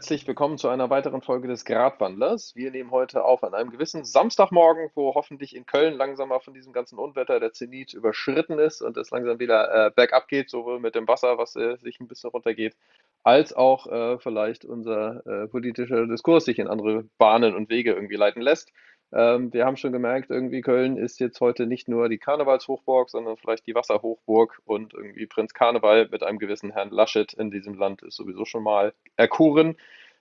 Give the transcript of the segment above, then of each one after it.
Herzlich willkommen zu einer weiteren Folge des Gradwandlers. Wir nehmen heute auf an einem gewissen Samstagmorgen, wo hoffentlich in Köln langsam mal von diesem ganzen Unwetter der Zenit überschritten ist und es langsam wieder äh, bergab geht, sowohl mit dem Wasser, was äh, sich ein bisschen runtergeht, als auch äh, vielleicht unser äh, politischer Diskurs sich in andere Bahnen und Wege irgendwie leiten lässt. Ähm, wir haben schon gemerkt, irgendwie Köln ist jetzt heute nicht nur die Karnevalshochburg, sondern vielleicht die Wasserhochburg und irgendwie Prinz Karneval mit einem gewissen Herrn Laschet in diesem Land ist sowieso schon mal erkoren.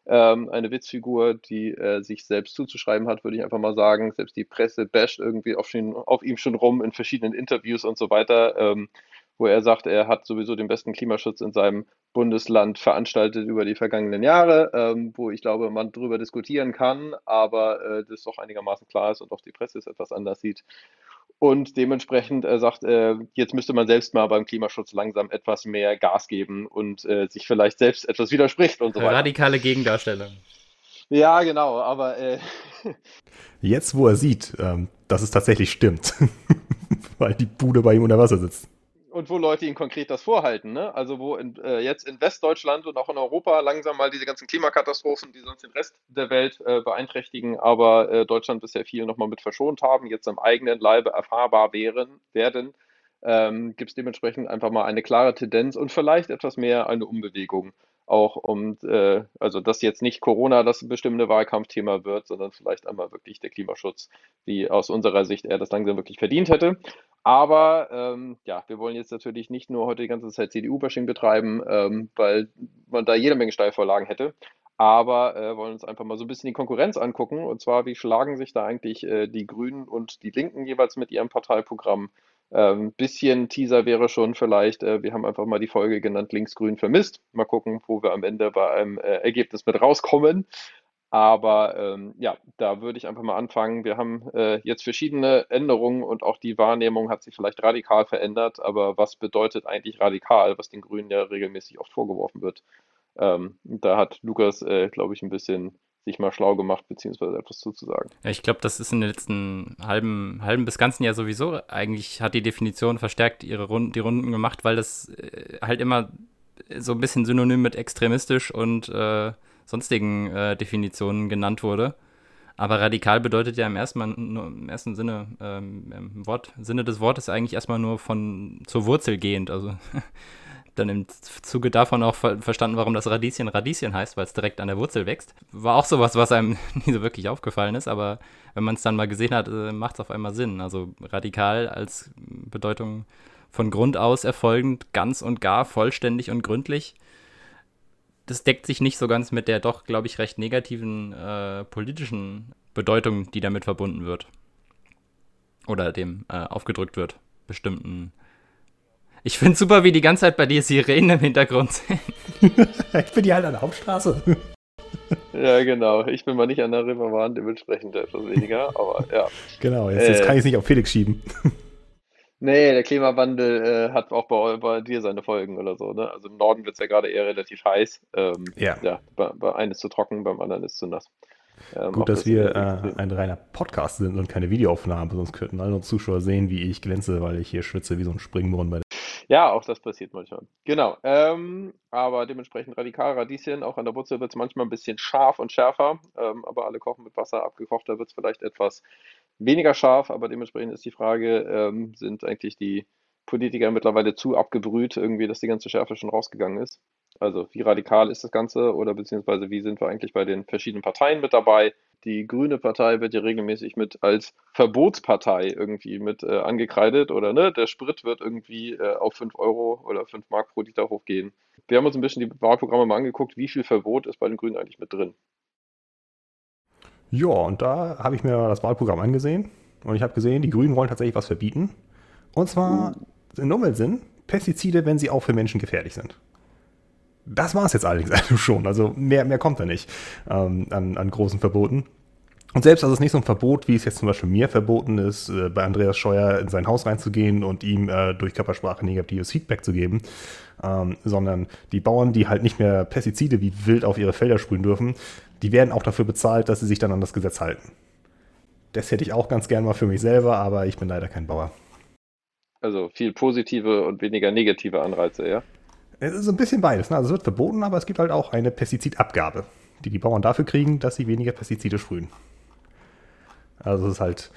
Ähm, eine Witzfigur, die äh, sich selbst zuzuschreiben hat, würde ich einfach mal sagen. Selbst die Presse basht irgendwie auf, ihn, auf ihm schon rum in verschiedenen Interviews und so weiter. Ähm, wo er sagt, er hat sowieso den besten Klimaschutz in seinem Bundesland veranstaltet über die vergangenen Jahre, ähm, wo ich glaube, man darüber diskutieren kann, aber äh, das doch einigermaßen klar ist und auch die Presse es etwas anders sieht. Und dementsprechend äh, sagt, äh, jetzt müsste man selbst mal beim Klimaschutz langsam etwas mehr Gas geben und äh, sich vielleicht selbst etwas widerspricht und so weiter. Radikale Gegendarstellung. Ja, genau, aber äh, jetzt, wo er sieht, ähm, dass es tatsächlich stimmt, weil die Bude bei ihm unter Wasser sitzt und wo Leute ihnen konkret das vorhalten. Ne? Also wo in, äh, jetzt in Westdeutschland und auch in Europa langsam mal diese ganzen Klimakatastrophen, die sonst den Rest der Welt äh, beeinträchtigen, aber äh, Deutschland bisher viel nochmal mit verschont haben, jetzt am eigenen Leibe erfahrbar wären, werden, ähm, gibt es dementsprechend einfach mal eine klare Tendenz und vielleicht etwas mehr eine Umbewegung. Auch um, äh, also dass jetzt nicht Corona das bestimmende Wahlkampfthema wird, sondern vielleicht einmal wirklich der Klimaschutz, wie aus unserer Sicht er das langsam wirklich verdient hätte. Aber ähm, ja, wir wollen jetzt natürlich nicht nur heute die ganze Zeit CDU-Bashing betreiben, ähm, weil man da jede Menge Steilvorlagen hätte. Aber äh, wollen uns einfach mal so ein bisschen die Konkurrenz angucken. Und zwar, wie schlagen sich da eigentlich äh, die Grünen und die Linken jeweils mit ihrem Parteiprogramm? Ähm, bisschen Teaser wäre schon vielleicht, äh, wir haben einfach mal die Folge genannt Linksgrün vermisst. Mal gucken, wo wir am Ende bei einem äh, Ergebnis mit rauskommen. Aber ähm, ja, da würde ich einfach mal anfangen. Wir haben äh, jetzt verschiedene Änderungen und auch die Wahrnehmung hat sich vielleicht radikal verändert. Aber was bedeutet eigentlich radikal, was den Grünen ja regelmäßig oft vorgeworfen wird? Ähm, da hat Lukas, äh, glaube ich, ein bisschen sich mal schlau gemacht, beziehungsweise etwas zuzusagen. Ja, ich glaube, das ist in den letzten halben, halben bis ganzen Jahr sowieso. Eigentlich hat die Definition verstärkt ihre Runden, die Runden gemacht, weil das äh, halt immer so ein bisschen synonym mit extremistisch und äh, sonstigen äh, Definitionen genannt wurde. Aber radikal bedeutet ja im ersten, nur, im ersten Sinne, ähm, im Wort, Sinne des Wortes eigentlich erstmal nur von zur Wurzel gehend. Also dann im Zuge davon auch ver verstanden, warum das Radieschen Radieschen heißt, weil es direkt an der Wurzel wächst. War auch sowas, was einem nie so wirklich aufgefallen ist, aber wenn man es dann mal gesehen hat, äh, macht es auf einmal Sinn. Also radikal als Bedeutung von Grund aus erfolgend, ganz und gar, vollständig und gründlich das deckt sich nicht so ganz mit der doch, glaube ich, recht negativen äh, politischen Bedeutung, die damit verbunden wird. Oder dem äh, aufgedrückt wird. Bestimmten. Ich finde super, wie die ganze Zeit bei dir Sirenen im Hintergrund sind. ich bin die halt an der Hauptstraße. Ja, genau. Ich bin mal nicht an der Riverwand, dementsprechend etwas weniger, aber ja. Genau, jetzt, jetzt kann ich es nicht auf Felix schieben. Nee, der Klimawandel äh, hat auch bei, bei dir seine Folgen oder so. Ne? Also im Norden wird es ja gerade eher relativ heiß. Ähm, ja. ja bei, bei einem ist zu trocken, beim anderen ist zu nass. Ähm, Gut, dass das wir äh, ein reiner Podcast sind und keine Videoaufnahme, sonst könnten alle Zuschauer sehen, wie ich glänze, weil ich hier schwitze wie so ein Springbrunnen bei der ja, auch das passiert manchmal. Genau. Ähm, aber dementsprechend radikal Radieschen. Auch an der Wurzel wird es manchmal ein bisschen scharf und schärfer. Ähm, aber alle kochen mit Wasser. Abgekochter wird es vielleicht etwas weniger scharf, aber dementsprechend ist die Frage, ähm, sind eigentlich die Politiker mittlerweile zu abgebrüht, irgendwie, dass die ganze Schärfe schon rausgegangen ist? Also wie radikal ist das Ganze oder beziehungsweise wie sind wir eigentlich bei den verschiedenen Parteien mit dabei? Die Grüne Partei wird ja regelmäßig mit als Verbotspartei irgendwie mit äh, angekreidet oder ne, der Sprit wird irgendwie äh, auf 5 Euro oder 5 Mark pro Liter hochgehen. Wir haben uns ein bisschen die Wahlprogramme mal angeguckt, wie viel Verbot ist bei den Grünen eigentlich mit drin? Ja, und da habe ich mir das Wahlprogramm angesehen und ich habe gesehen, die Grünen wollen tatsächlich was verbieten. Und zwar in Umweltsinn Pestizide, wenn sie auch für Menschen gefährlich sind. Das war es jetzt allerdings schon. Also mehr, mehr kommt da nicht ähm, an, an großen Verboten. Und selbst also es nicht so ein Verbot, wie es jetzt zum Beispiel mir verboten ist, äh, bei Andreas Scheuer in sein Haus reinzugehen und ihm äh, durch Körpersprache negatives Feedback zu geben, ähm, sondern die Bauern, die halt nicht mehr Pestizide wie wild auf ihre Felder sprühen dürfen, die werden auch dafür bezahlt, dass sie sich dann an das Gesetz halten. Das hätte ich auch ganz gern mal für mich selber, aber ich bin leider kein Bauer. Also viel positive und weniger negative Anreize, ja? Es ist so ein bisschen beides. Ne? Also es wird verboten, aber es gibt halt auch eine Pestizidabgabe, die die Bauern dafür kriegen, dass sie weniger Pestizide sprühen. Also es ist halt,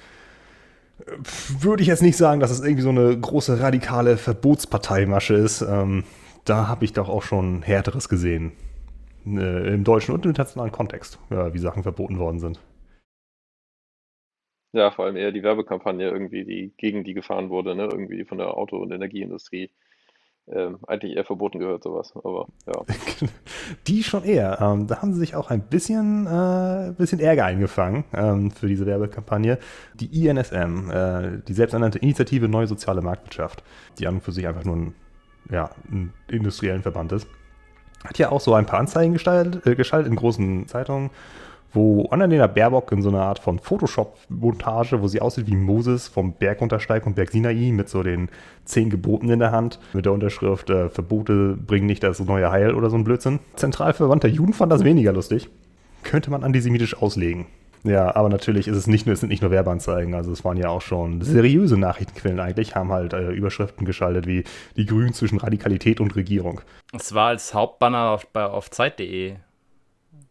würde ich jetzt nicht sagen, dass es irgendwie so eine große radikale Verbotsparteimasche ist. Ähm, da habe ich doch auch schon härteres gesehen. Äh, Im deutschen und im internationalen Kontext, ja, wie Sachen verboten worden sind. Ja, vor allem eher die Werbekampagne irgendwie, die gegen die gefahren wurde, ne? Irgendwie von der Auto- und Energieindustrie. Ähm, eigentlich eher verboten gehört, sowas. Aber ja. Die schon eher. Ähm, da haben sie sich auch ein bisschen, äh, bisschen Ärger eingefangen ähm, für diese Werbekampagne. Die INSM, äh, die selbsternannte Initiative Neue Soziale Marktwirtschaft, die an und für sich einfach nur ein, ja, ein industriellen Verband ist, hat ja auch so ein paar Anzeigen gestaltet, äh, geschaltet in großen Zeitungen wo Annalena Baerbock in so einer Art von Photoshop-Montage, wo sie aussieht wie Moses vom Berg runtersteigt und Berg Sinai mit so den zehn Geboten in der Hand, mit der Unterschrift äh, Verbote bringen nicht das neue Heil oder so ein Blödsinn. Zentralverwandter Juden fand das weniger lustig. Könnte man antisemitisch auslegen. Ja, aber natürlich ist es nicht nur, es sind nicht nur Werbeanzeigen, also es waren ja auch schon seriöse Nachrichtenquellen eigentlich, haben halt äh, Überschriften geschaltet wie die Grünen zwischen Radikalität und Regierung. Es war als Hauptbanner auf, auf Zeit.de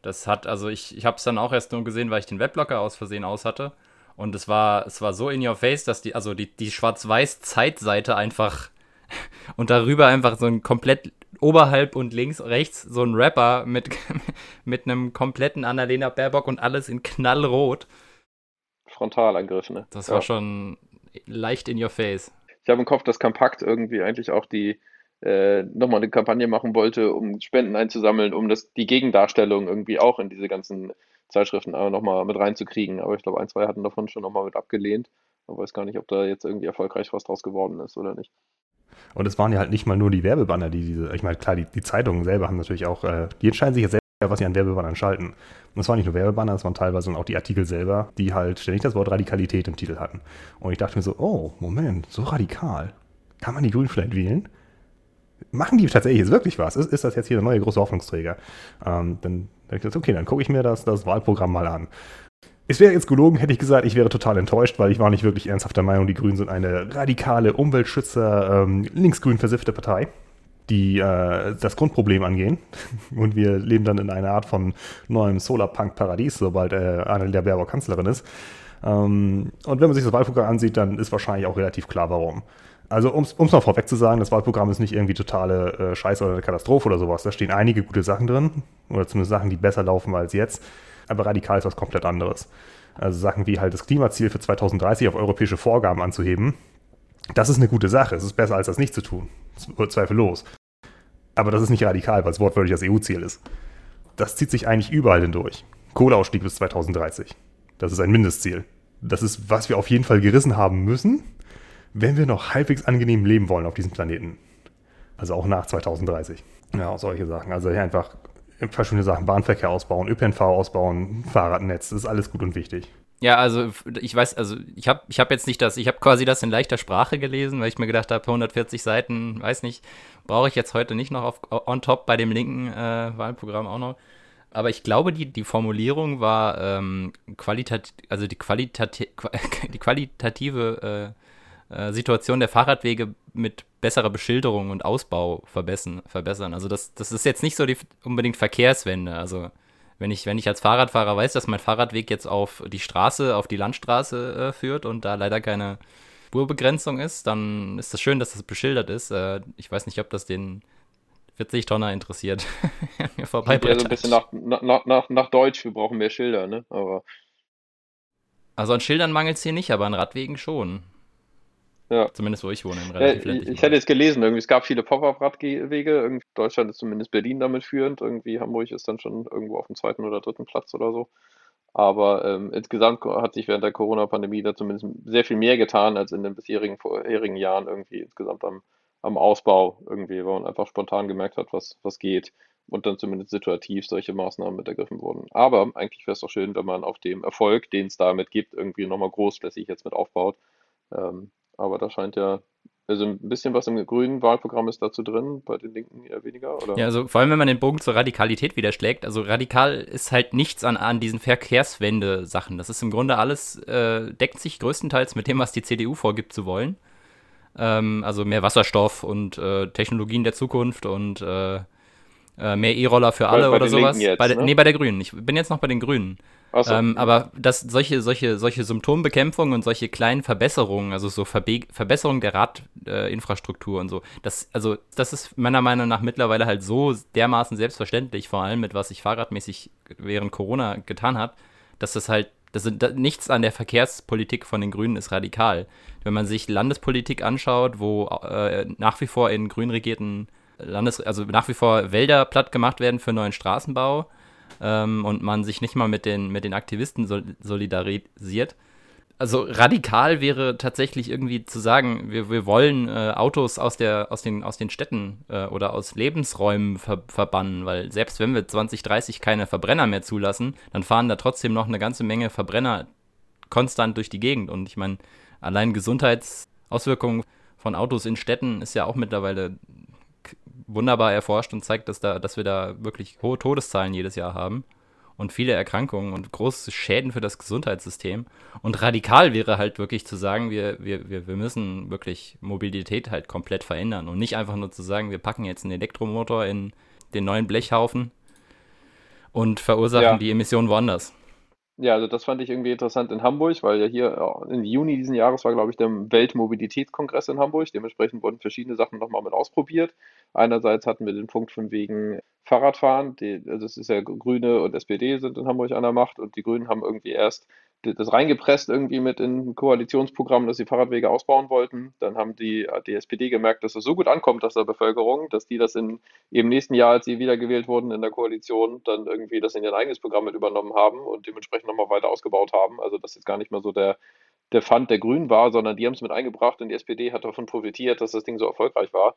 das hat, also ich, ich habe es dann auch erst nur gesehen, weil ich den Webblocker aus Versehen aus hatte. Und es war, es war so in your face, dass die, also die, die Schwarz-Weiß-Zeitseite einfach und darüber einfach so ein komplett oberhalb und links, rechts so ein Rapper mit, mit einem kompletten Annalena Baerbock und alles in knallrot. Frontalangriff, ne? Das war ja. schon leicht in your face. Ich habe im Kopf, dass Kompakt irgendwie eigentlich auch die, äh, nochmal eine Kampagne machen wollte, um Spenden einzusammeln, um das, die Gegendarstellung irgendwie auch in diese ganzen Zeitschriften äh, nochmal mit reinzukriegen. Aber ich glaube, ein, zwei hatten davon schon nochmal mit abgelehnt. Ich weiß gar nicht, ob da jetzt irgendwie erfolgreich was draus geworden ist oder nicht. Und es waren ja halt nicht mal nur die Werbebanner, die diese, ich meine, klar, die, die Zeitungen selber haben natürlich auch, äh, die entscheiden sich ja selber, was sie an Werbebannern schalten. Und es waren nicht nur Werbebanner, es waren teilweise auch die Artikel selber, die halt ständig das Wort Radikalität im Titel hatten. Und ich dachte mir so, oh, Moment, so radikal. Kann man die Grünen vielleicht wählen? machen die tatsächlich jetzt wirklich was? Ist, ist das jetzt hier der neue große Hoffnungsträger? Ähm, dann denke ich, okay, dann gucke ich mir das, das Wahlprogramm mal an. Es wäre jetzt gelogen, hätte ich gesagt, ich wäre total enttäuscht, weil ich war nicht wirklich ernsthaft der Meinung, die Grünen sind eine radikale Umweltschützer, ähm, linksgrün versiffte Partei, die äh, das Grundproblem angehen. Und wir leben dann in einer Art von neuem Solarpunk-Paradies, sobald äh, Annalena Baerbock Kanzlerin ist. Ähm, und wenn man sich das Wahlprogramm ansieht, dann ist wahrscheinlich auch relativ klar, warum. Also um es mal vorweg zu sagen, das Wahlprogramm ist nicht irgendwie totale äh, Scheiße oder eine Katastrophe oder sowas. Da stehen einige gute Sachen drin, oder zumindest Sachen, die besser laufen als jetzt. Aber radikal ist was komplett anderes. Also Sachen wie halt das Klimaziel für 2030 auf europäische Vorgaben anzuheben. Das ist eine gute Sache. Es ist besser, als das nicht zu tun. Zweifellos. Aber das ist nicht radikal, weil es wortwörtlich das EU-Ziel ist. Das zieht sich eigentlich überall hindurch. Kohleausstieg bis 2030. Das ist ein Mindestziel. Das ist, was wir auf jeden Fall gerissen haben müssen, wenn wir noch halbwegs angenehm leben wollen auf diesem Planeten. Also auch nach 2030. Ja, solche Sachen. Also einfach verschiedene Sachen. Bahnverkehr ausbauen, ÖPNV ausbauen, Fahrradnetz, das ist alles gut und wichtig. Ja, also ich weiß, also ich habe ich hab jetzt nicht das, ich habe quasi das in leichter Sprache gelesen, weil ich mir gedacht habe, 140 Seiten, weiß nicht, brauche ich jetzt heute nicht noch auf, on top bei dem linken äh, Wahlprogramm auch noch. Aber ich glaube, die, die Formulierung war ähm, qualitat, also die, qualitati die qualitative äh, Situation der Fahrradwege mit besserer Beschilderung und Ausbau verbessern. verbessern. Also das, das ist jetzt nicht so die unbedingt Verkehrswende. Also wenn ich, wenn ich als Fahrradfahrer weiß, dass mein Fahrradweg jetzt auf die Straße, auf die Landstraße äh, führt und da leider keine Spurbegrenzung ist, dann ist das schön, dass das beschildert ist. Äh, ich weiß nicht, ob das den 40 Tonner interessiert. mir vorbei ja so ein bisschen nach, nach, nach, nach Deutsch, wir brauchen mehr Schilder, ne? Aber also an Schildern mangelt es hier nicht, aber an Radwegen schon. Ja. Zumindest wo ich wohne, in relativ ja, Ich hätte jetzt gelesen, irgendwie, es gab viele Pop-Up-Radwege. Deutschland ist zumindest Berlin damit führend. Irgendwie Hamburg ist dann schon irgendwo auf dem zweiten oder dritten Platz oder so. Aber ähm, insgesamt hat sich während der Corona-Pandemie da zumindest sehr viel mehr getan als in den bisherigen vorherigen Jahren irgendwie insgesamt am, am Ausbau irgendwie, weil man einfach spontan gemerkt hat, was, was geht und dann zumindest situativ solche Maßnahmen mit ergriffen wurden. Aber eigentlich wäre es doch schön, wenn man auf dem Erfolg, den es damit gibt, irgendwie nochmal großflächig jetzt mit aufbaut. Ähm, aber da scheint ja, also ein bisschen was im grünen Wahlprogramm ist dazu drin, bei den Linken eher weniger, oder? Ja, also vor allem, wenn man den Bogen zur Radikalität wieder schlägt. Also radikal ist halt nichts an, an diesen Verkehrswende-Sachen. Das ist im Grunde alles, äh, deckt sich größtenteils mit dem, was die CDU vorgibt zu wollen. Ähm, also mehr Wasserstoff und äh, Technologien der Zukunft und äh, äh, mehr E-Roller für alle bei, bei oder sowas. Jetzt, bei ne? Nee, bei der Grünen. Ich bin jetzt noch bei den Grünen. So. Ähm, aber dass solche, solche, solche Symptombekämpfung und solche kleinen Verbesserungen, also so Verbe Verbesserung der Radinfrastruktur äh, und so, das, also das ist meiner Meinung nach mittlerweile halt so dermaßen selbstverständlich, vor allem mit was sich fahrradmäßig während Corona getan hat, dass das halt, das, das, nichts an der Verkehrspolitik von den Grünen ist radikal. Wenn man sich Landespolitik anschaut, wo äh, nach wie vor in grün regierten Landes, also nach wie vor Wälder platt gemacht werden für neuen Straßenbau ähm, und man sich nicht mal mit den, mit den Aktivisten solidarisiert. Also radikal wäre tatsächlich irgendwie zu sagen, wir, wir wollen äh, Autos aus, der, aus, den, aus den Städten äh, oder aus Lebensräumen ver verbannen, weil selbst wenn wir 2030 keine Verbrenner mehr zulassen, dann fahren da trotzdem noch eine ganze Menge Verbrenner konstant durch die Gegend. Und ich meine, allein Gesundheitsauswirkungen von Autos in Städten ist ja auch mittlerweile wunderbar erforscht und zeigt, dass, da, dass wir da wirklich hohe Todeszahlen jedes Jahr haben und viele Erkrankungen und große Schäden für das Gesundheitssystem. Und radikal wäre halt wirklich zu sagen, wir, wir, wir, müssen wirklich Mobilität halt komplett verändern und nicht einfach nur zu sagen, wir packen jetzt einen Elektromotor in den neuen Blechhaufen und verursachen ja. die Emissionen woanders. Ja, also das fand ich irgendwie interessant in Hamburg, weil ja hier im Juni diesen Jahres war, glaube ich, der Weltmobilitätskongress in Hamburg. Dementsprechend wurden verschiedene Sachen nochmal mit ausprobiert. Einerseits hatten wir den Punkt von wegen Fahrradfahren. Die, also es ist ja Grüne und SPD sind in Hamburg an der Macht und die Grünen haben irgendwie erst das reingepresst irgendwie mit in Koalitionsprogramm, dass sie Fahrradwege ausbauen wollten. Dann haben die, die SPD gemerkt, dass es so gut ankommt aus der Bevölkerung, dass die das in, im nächsten Jahr, als sie wiedergewählt wurden in der Koalition, dann irgendwie das in ihr eigenes Programm mit übernommen haben und dementsprechend nochmal weiter ausgebaut haben. Also das ist gar nicht mehr so der, der Fund der Grünen war, sondern die haben es mit eingebracht und die SPD hat davon profitiert, dass das Ding so erfolgreich war.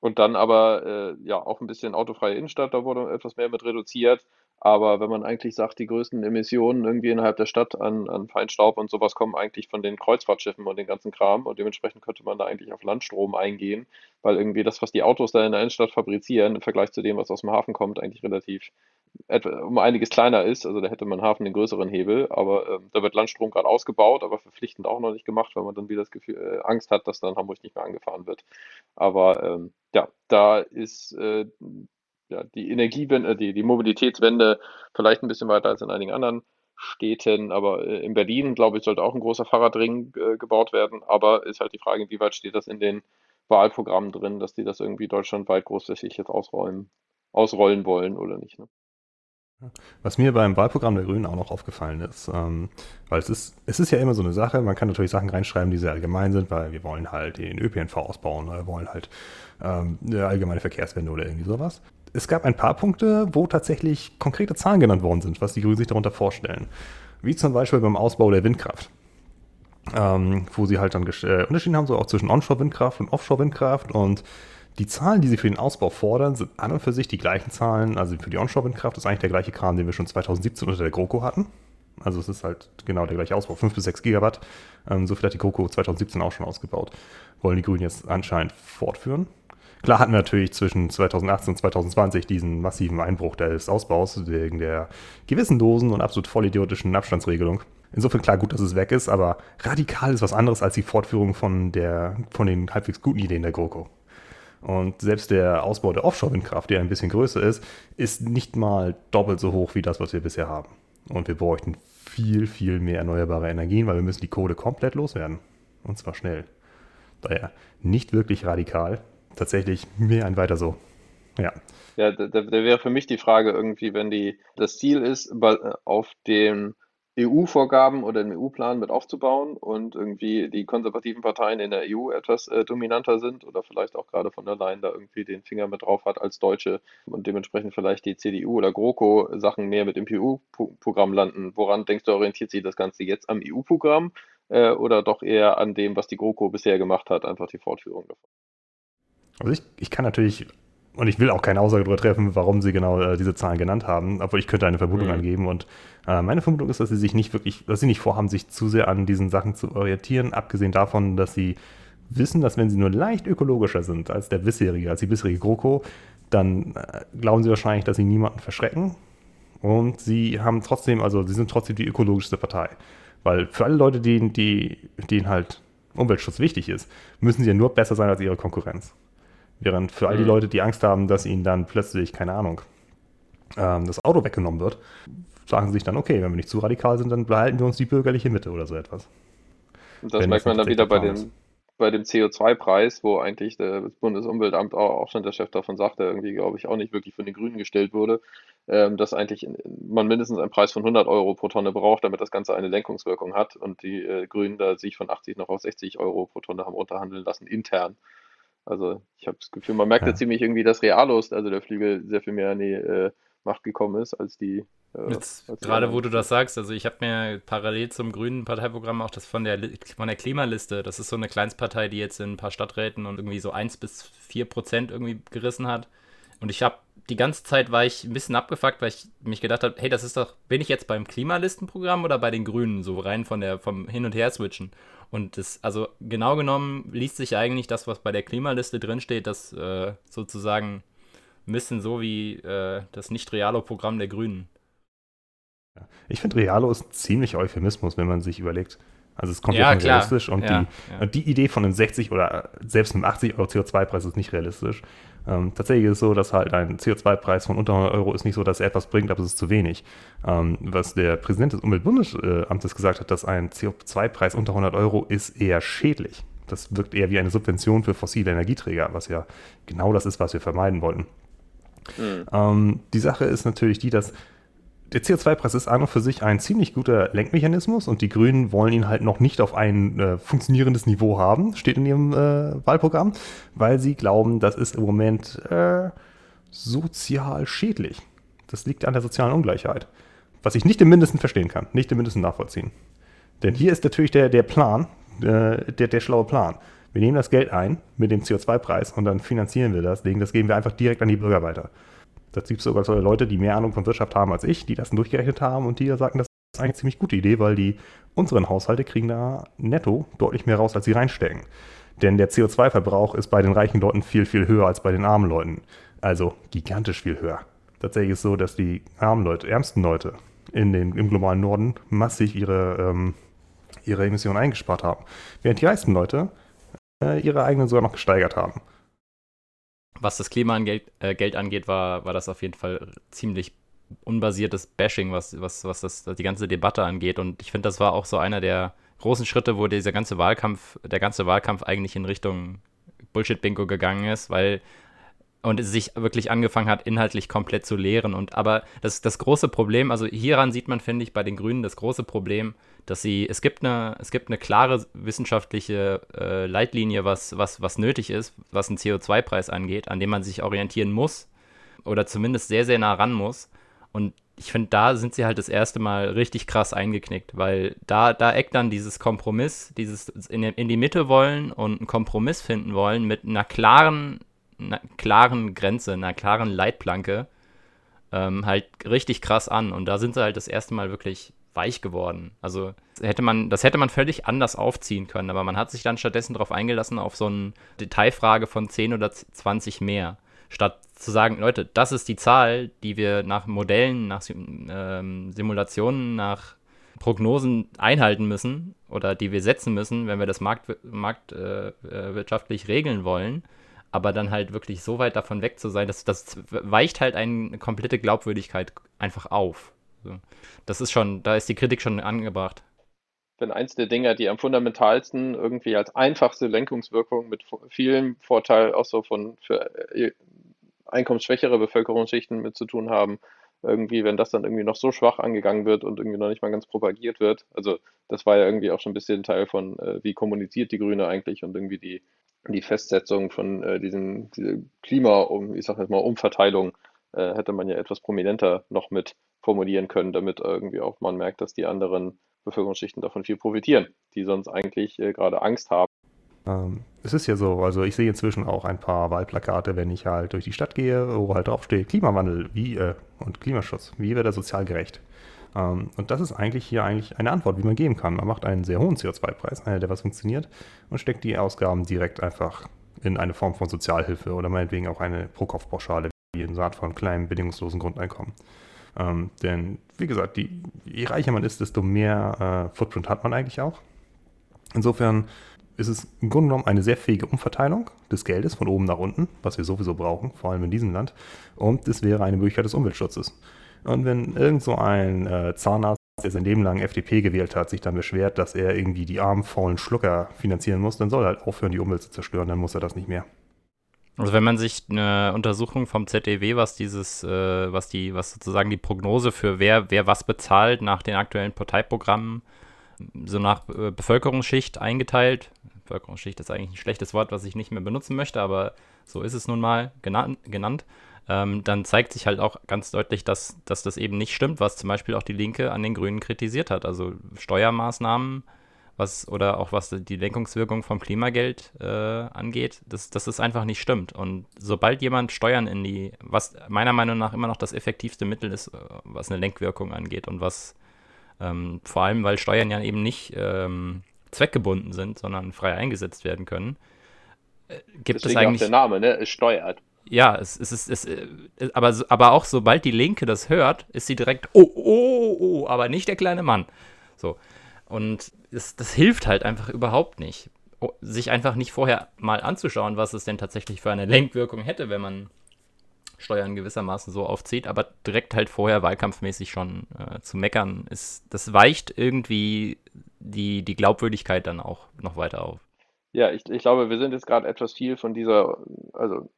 Und dann aber äh, ja auch ein bisschen autofreie Innenstadt, da wurde etwas mehr mit reduziert. Aber wenn man eigentlich sagt, die größten Emissionen irgendwie innerhalb der Stadt an, an Feinstaub und sowas kommen eigentlich von den Kreuzfahrtschiffen und den ganzen Kram und dementsprechend könnte man da eigentlich auf Landstrom eingehen, weil irgendwie das, was die Autos da in der Innenstadt fabrizieren, im Vergleich zu dem, was aus dem Hafen kommt, eigentlich relativ um einiges kleiner ist. Also da hätte man Hafen den größeren Hebel, aber äh, da wird Landstrom gerade ausgebaut, aber verpflichtend auch noch nicht gemacht, weil man dann wieder das Gefühl, äh, Angst hat, dass dann Hamburg nicht mehr angefahren wird. Aber ähm, ja, da ist äh, ja, die Energiewende, äh, die, die Mobilitätswende vielleicht ein bisschen weiter als in einigen anderen Städten, aber äh, in Berlin, glaube ich, sollte auch ein großer Fahrradring äh, gebaut werden. Aber ist halt die Frage, inwieweit steht das in den Wahlprogrammen drin, dass die das irgendwie deutschlandweit großflächig jetzt ausrollen, ausrollen wollen oder nicht. Ne? Was mir beim Wahlprogramm der Grünen auch noch aufgefallen ist, ähm, weil es ist, es ist ja immer so eine Sache, man kann natürlich Sachen reinschreiben, die sehr allgemein sind, weil wir wollen halt den ÖPNV ausbauen oder wollen halt ähm, eine allgemeine Verkehrswende oder irgendwie sowas. Es gab ein paar Punkte, wo tatsächlich konkrete Zahlen genannt worden sind, was die Grünen sich darunter vorstellen. Wie zum Beispiel beim Ausbau der Windkraft. Ähm, wo sie halt dann äh, unterschieden haben, so auch zwischen Onshore-Windkraft und Offshore-Windkraft und die Zahlen, die sie für den Ausbau fordern, sind an und für sich die gleichen Zahlen. Also für die Onshore-Windkraft ist eigentlich der gleiche Kram, den wir schon 2017 unter der GroKo hatten. Also es ist halt genau der gleiche Ausbau, 5 bis 6 Gigawatt. Ähm, so viel hat die GroKo 2017 auch schon ausgebaut. Wollen die Grünen jetzt anscheinend fortführen. Klar hatten wir natürlich zwischen 2018 und 2020 diesen massiven Einbruch des Ausbaus wegen der gewissenlosen und absolut vollidiotischen Abstandsregelung. Insofern klar gut, dass es weg ist, aber radikal ist was anderes als die Fortführung von, der, von den halbwegs guten Ideen der GroKo. Und selbst der Ausbau der Offshore-Windkraft, der ein bisschen größer ist, ist nicht mal doppelt so hoch wie das, was wir bisher haben. Und wir bräuchten viel, viel mehr erneuerbare Energien, weil wir müssen die Kohle komplett loswerden. Und zwar schnell. Daher nicht wirklich radikal, tatsächlich mehr ein weiter so. Ja. Ja, da, da wäre für mich die Frage irgendwie, wenn die das Ziel ist, auf dem EU-Vorgaben oder den EU-Plan mit aufzubauen und irgendwie die konservativen Parteien in der EU etwas äh, dominanter sind oder vielleicht auch gerade von der Leyen da irgendwie den Finger mit drauf hat als Deutsche und dementsprechend vielleicht die CDU oder GroKo Sachen mehr mit dem EU-Programm landen. Woran denkst du, orientiert sich das Ganze jetzt am EU-Programm äh, oder doch eher an dem, was die GroKo bisher gemacht hat, einfach die Fortführung davon? Also ich, ich kann natürlich und ich will auch keine Aussage darüber treffen, warum sie genau äh, diese Zahlen genannt haben, obwohl ich könnte eine Vermutung mhm. angeben. Und äh, meine Vermutung ist, dass sie sich nicht wirklich, dass sie nicht vorhaben, sich zu sehr an diesen Sachen zu orientieren, abgesehen davon, dass sie wissen, dass wenn sie nur leicht ökologischer sind als der bisherige, als die bisherige GroKo, dann äh, glauben sie wahrscheinlich, dass sie niemanden verschrecken. Und sie haben trotzdem, also sie sind trotzdem die ökologischste Partei. Weil für alle Leute, die, die, denen halt Umweltschutz wichtig ist, müssen sie ja nur besser sein als ihre Konkurrenz. Während für all die Mhm. Leute, die Angst haben, dass ihnen dann plötzlich, keine Ahnung, ähm, das Auto weggenommen wird, sagen sie sich dann, okay, wenn wir nicht zu radikal sind, dann behalten wir uns die bürgerliche Mitte oder so etwas. Und das Wenn merkt man dann wieder bei der dem, bei dem CO2-Preis, wo eigentlich das Bundesumweltamt auch, schon der Chef davon sagte, irgendwie, glaube ich, auch nicht wirklich von den Grünen gestellt wurde, ähm, dass eigentlich man mindestens einen Preis von 100 Euro pro Tonne braucht, damit das Ganze eine Lenkungswirkung hat und die äh, Grünen da sich von 80 noch auf 60 Euro pro Tonne haben runterhandeln lassen, intern. Also ich habe das Gefühl, man merkt Ja. ja ziemlich irgendwie, dass Realos, also der Flügel, sehr viel mehr an die äh, Macht gekommen ist als die. Äh, Jetzt, als die gerade anderen. wo du das sagst, also ich habe mir parallel zum grünen Parteiprogramm auch das von der, von der Klimaliste, das ist so eine Kleinstpartei, die jetzt in ein paar Stadträten und irgendwie so 1 bis 4 Prozent irgendwie gerissen hat. Und ich habe die ganze Zeit war ich ein bisschen abgefuckt, weil ich mich gedacht habe, hey, das ist doch, bin ich jetzt beim Klimalistenprogramm oder bei den Grünen, so rein von der, vom Hin- und Her-Switchen. Und das, also genau genommen liest sich eigentlich das, was bei der Klimaliste drinsteht, das äh, sozusagen ein bisschen so wie äh, das Nicht-Realo-Programm der Grünen. Ich finde, Realo ist ziemlich Euphemismus, wenn man sich überlegt. Also es kommt Ja, von realistisch und, Ja, die, ja. und die Idee von einem 60 oder selbst einem 80 Euro CO2-Preis ist nicht realistisch. Ähm, tatsächlich ist es so, dass halt ein CO2-Preis von unter 100 Euro ist nicht so, dass er etwas bringt, aber es ist zu wenig. Ähm, was der Präsident des Umweltbundesamtes gesagt hat, dass ein CO2-Preis unter 100 Euro ist eher schädlich. Das wirkt eher wie eine Subvention für fossile Energieträger, was ja genau das ist, was wir vermeiden wollten. Mhm. Ähm, die Sache ist natürlich die, dass der CO2-Preis ist an und für sich ein ziemlich guter Lenkmechanismus und die Grünen wollen ihn halt noch nicht auf ein äh, funktionierendes Niveau haben, steht in ihrem äh, Wahlprogramm, weil sie glauben, das ist im Moment äh, sozial schädlich. Das liegt an der sozialen Ungleichheit. Was ich nicht im Mindesten verstehen kann, nicht im Mindesten nachvollziehen. Denn hier ist natürlich der, der Plan, äh, der, der schlaue Plan. Wir nehmen das Geld ein mit dem CO2-Preis und dann finanzieren wir das. Das geben wir einfach direkt an die Bürger weiter. Da gibt es sogar so Leute, die mehr Ahnung von Wirtschaft haben als ich, die das durchgerechnet haben und die sagen, das ist eigentlich eine ziemlich gute Idee, weil die unseren Haushalte kriegen da netto deutlich mehr raus, als sie reinstecken. Denn der CO2-Verbrauch ist bei den reichen Leuten viel, viel höher als bei den armen Leuten. Also gigantisch viel höher. Tatsächlich ist es so, dass die armen Leute, ärmsten Leute in den, im globalen Norden massiv ihre, ähm, ihre Emissionen eingespart haben. Während die reichsten Leute äh, ihre eigenen sogar noch gesteigert haben. Was das Klima angeht, äh, Geld angeht, war, war das auf jeden Fall ziemlich unbasiertes Bashing, was, was, was das, die ganze Debatte angeht. Und ich finde, das war auch so einer der großen Schritte, wo dieser ganze Wahlkampf, der ganze Wahlkampf eigentlich in Richtung Bullshit-Bingo gegangen ist, weil und sich wirklich angefangen hat, inhaltlich komplett zu leeren. Und aber das, das große Problem, also hieran sieht man, finde ich, bei den Grünen das große Problem, dass sie, es gibt eine, es gibt eine klare wissenschaftliche äh, Leitlinie, was, was, was nötig ist, was einen CO2-Preis angeht, an dem man sich orientieren muss oder zumindest sehr, sehr nah ran muss. Und ich finde, da sind sie halt das erste Mal richtig krass eingeknickt, weil da, da eckt dann dieses Kompromiss, dieses in, in die Mitte wollen und einen Kompromiss finden wollen mit einer klaren, einer klaren Grenze, einer klaren Leitplanke ähm, halt richtig krass an. Und da sind sie halt das erste Mal wirklich weich geworden. Also hätte man, das hätte man völlig anders aufziehen können, aber man hat sich dann stattdessen darauf eingelassen, auf so eine Detailfrage von 10 oder 20 mehr. Statt zu sagen, Leute, das ist die Zahl, die wir nach Modellen, nach ähm, Simulationen, nach Prognosen einhalten müssen oder die wir setzen müssen, wenn wir das marktwirtschaftlich äh, äh, regeln wollen aber dann halt wirklich so weit davon weg zu sein, dass das weicht halt eine komplette Glaubwürdigkeit einfach auf. Das ist schon, da ist die Kritik schon angebracht. Wenn eins der Dinge, die am fundamentalsten irgendwie als einfachste Lenkungswirkung mit vielen Vorteilen auch so von für einkommensschwächere Bevölkerungsschichten mit zu tun haben, irgendwie, wenn das dann irgendwie noch so schwach angegangen wird und irgendwie noch nicht mal ganz propagiert wird. Also das war ja irgendwie auch schon ein bisschen Teil von, äh, wie kommuniziert die Grüne eigentlich und irgendwie die die Festsetzung von äh, diesen diese Klima, um, ich sage jetzt mal Umverteilung, äh, hätte man ja etwas prominenter noch mit formulieren können, damit irgendwie auch man merkt, dass die anderen Bevölkerungsschichten davon viel profitieren, die sonst eigentlich äh, gerade Angst haben. Ähm, es ist ja so, also ich sehe inzwischen auch ein paar Wahlplakate, wenn ich halt durch die Stadt gehe, wo halt draufsteht Klimawandel wie, äh, und Klimaschutz, wie wird er sozial gerecht? Um, und das ist eigentlich hier eigentlich eine Antwort, wie man geben kann. Man macht einen sehr hohen CO2-Preis, einer, der was funktioniert, und steckt die Ausgaben direkt einfach in eine Form von Sozialhilfe oder meinetwegen auch eine Pro-Kopf-Pauschale, in Saat von kleinem bedingungslosen Grundeinkommen. Um, denn, wie gesagt, die, je reicher man ist, desto mehr äh, Footprint hat man eigentlich auch. Insofern ist es im Grunde genommen eine sehr fähige Umverteilung des Geldes von oben nach unten, was wir sowieso brauchen, vor allem in diesem Land. Und es wäre eine Möglichkeit des Umweltschutzes. Und wenn irgend so ein äh, Zahnarzt, der sein Leben lang FDP gewählt hat, sich dann beschwert, dass er irgendwie die armen, faulen Schlucker finanzieren muss, dann soll er halt aufhören, die Umwelt zu zerstören, dann muss er das nicht mehr. Also wenn man sich eine Untersuchung vom ZDW, was dieses, äh, was die, was sozusagen die Prognose für wer, wer was bezahlt nach den aktuellen Parteiprogrammen, so nach äh, Bevölkerungsschicht eingeteilt. Bevölkerungsschicht ist eigentlich ein schlechtes Wort, was ich nicht mehr benutzen möchte, aber so ist es nun mal genannt. genannt. Ähm, dann zeigt sich halt auch ganz deutlich, dass, dass das eben nicht stimmt, was zum Beispiel auch die Linke an den Grünen kritisiert hat. Also Steuermaßnahmen was oder auch was die Lenkungswirkung vom Klimageld äh, angeht, dass, dass das einfach nicht stimmt. Und sobald jemand Steuern in die, was meiner Meinung nach immer noch das effektivste Mittel ist, äh, was eine Lenkwirkung angeht und was ähm, vor allem, weil Steuern ja eben nicht ähm, zweckgebunden sind, sondern frei eingesetzt werden können, äh, gibt Deswegen es eigentlich. Auch der Name, ne? Es steuert. Ja, es, es ist, es, es, äh, aber, aber auch sobald die Linke das hört, ist sie direkt, oh, oh, oh, oh aber nicht der kleine Mann. So. Und das, das hilft halt einfach überhaupt nicht. Sich einfach nicht vorher mal anzuschauen, was es denn tatsächlich für eine Lenkwirkung hätte, wenn man Steuern gewissermaßen so aufzieht, aber direkt halt vorher wahlkampfmäßig schon äh, zu meckern, ist, das weicht irgendwie die, die Glaubwürdigkeit dann auch noch weiter auf. Ja, ich, ich glaube, wir sind jetzt gerade etwas viel von dieser, also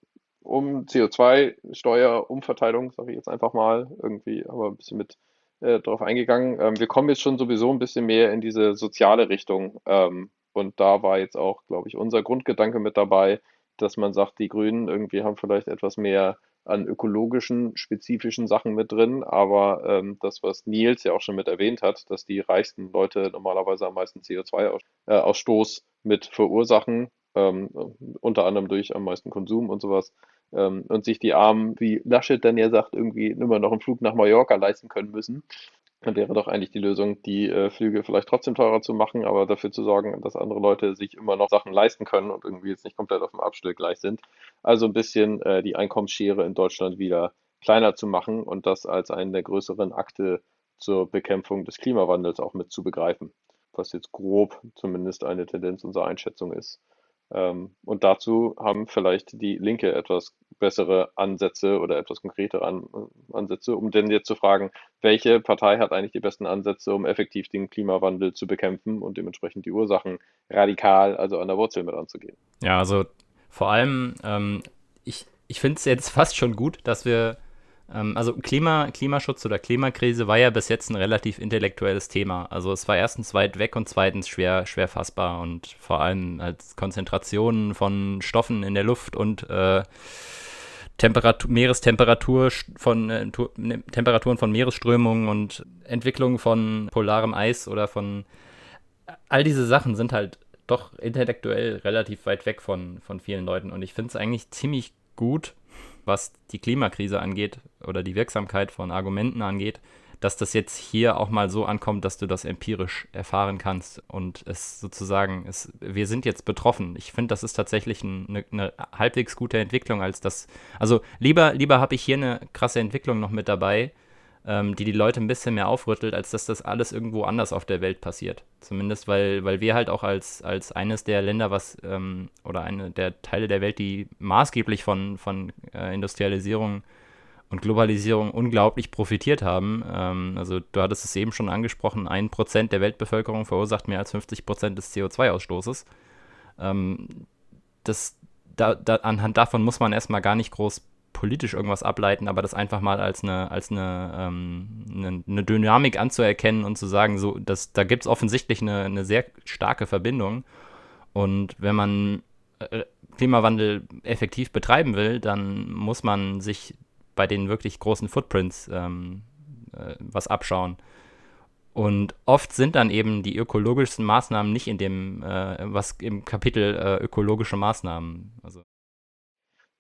um CO2-Steuer, Umverteilung, sage ich jetzt einfach mal, irgendwie, aber ein bisschen mit äh, drauf eingegangen. Ähm, wir kommen jetzt schon sowieso ein bisschen mehr in diese soziale Richtung. Ähm, und da war jetzt auch, glaube ich, unser Grundgedanke mit dabei, dass man sagt, die Grünen irgendwie haben vielleicht etwas mehr an ökologischen, spezifischen Sachen mit drin, aber ähm, das, was Nils ja auch schon mit erwähnt hat, dass die reichsten Leute normalerweise am meisten CO2-Ausstoß äh, mit verursachen, ähm, unter anderem durch am meisten Konsum und sowas, ähm, und sich die Armen, wie Laschet dann ja sagt, irgendwie immer noch einen Flug nach Mallorca leisten können müssen. Dann wäre doch eigentlich die Lösung, die äh, Flüge vielleicht trotzdem teurer zu machen, aber dafür zu sorgen, dass andere Leute sich immer noch Sachen leisten können und irgendwie jetzt nicht komplett auf dem Abstieg gleich sind. Also ein bisschen äh, die Einkommensschere in Deutschland wieder kleiner zu machen und das als einen der größeren Akte zur Bekämpfung des Klimawandels auch mit zu begreifen, was jetzt grob zumindest eine Tendenz unserer Einschätzung ist. Ähm, und dazu haben vielleicht die Linke etwas bessere Ansätze oder etwas konkretere An Ansätze, um denn jetzt zu fragen, welche Partei hat eigentlich die besten Ansätze, um effektiv den Klimawandel zu bekämpfen und dementsprechend die Ursachen radikal, also an der Wurzel mit anzugehen. Ja, also vor allem, ähm, ich, ich finde es jetzt fast schon gut, dass wir also Klima, Klimaschutz oder Klimakrise war ja bis jetzt ein relativ intellektuelles Thema. Also es war erstens weit weg und zweitens schwer, schwer fassbar und vor allem als Konzentrationen von Stoffen in der Luft und äh, Temperatur, Meerestemperatur von äh, ne, Temperaturen von Meeresströmungen und Entwicklung von polarem Eis oder von all diese Sachen sind halt doch intellektuell relativ weit weg von, von vielen Leuten und ich finde es eigentlich ziemlich gut, was die Klimakrise angeht oder die Wirksamkeit von Argumenten angeht, dass das jetzt hier auch mal so ankommt, dass du das empirisch erfahren kannst und es sozusagen, es, wir sind jetzt betroffen. Ich finde, das ist tatsächlich ein, eine, eine, halbwegs gute Entwicklung als das. Also lieber, lieber habe ich hier eine krasse Entwicklung noch mit dabei, ähm, die die Leute ein bisschen mehr aufrüttelt, als dass das alles irgendwo anders auf der Welt passiert. Zumindest, weil, weil wir halt auch als, als eines der Länder, was ähm, oder eine der Teile der Welt, die maßgeblich von, von äh, Industrialisierung und Globalisierung unglaublich profitiert haben. Ähm, also du hattest es eben schon angesprochen, ein Prozent der Weltbevölkerung verursacht mehr als 50 Prozent des CO2-Ausstoßes. Ähm, das, da, da, anhand davon muss man erstmal gar nicht groß politisch irgendwas ableiten, aber das einfach mal als eine, als eine, ähm, eine, eine, Dynamik anzuerkennen und zu sagen, so, dass, da gibt es offensichtlich eine, eine sehr starke Verbindung. Und wenn man äh, Klimawandel effektiv betreiben will, dann muss man sich bei den wirklich großen Footprints ähm, äh, was abschauen. Und oft sind dann eben die ökologischsten Maßnahmen nicht in dem, äh, was im Kapitel äh, ökologische Maßnahmen. Also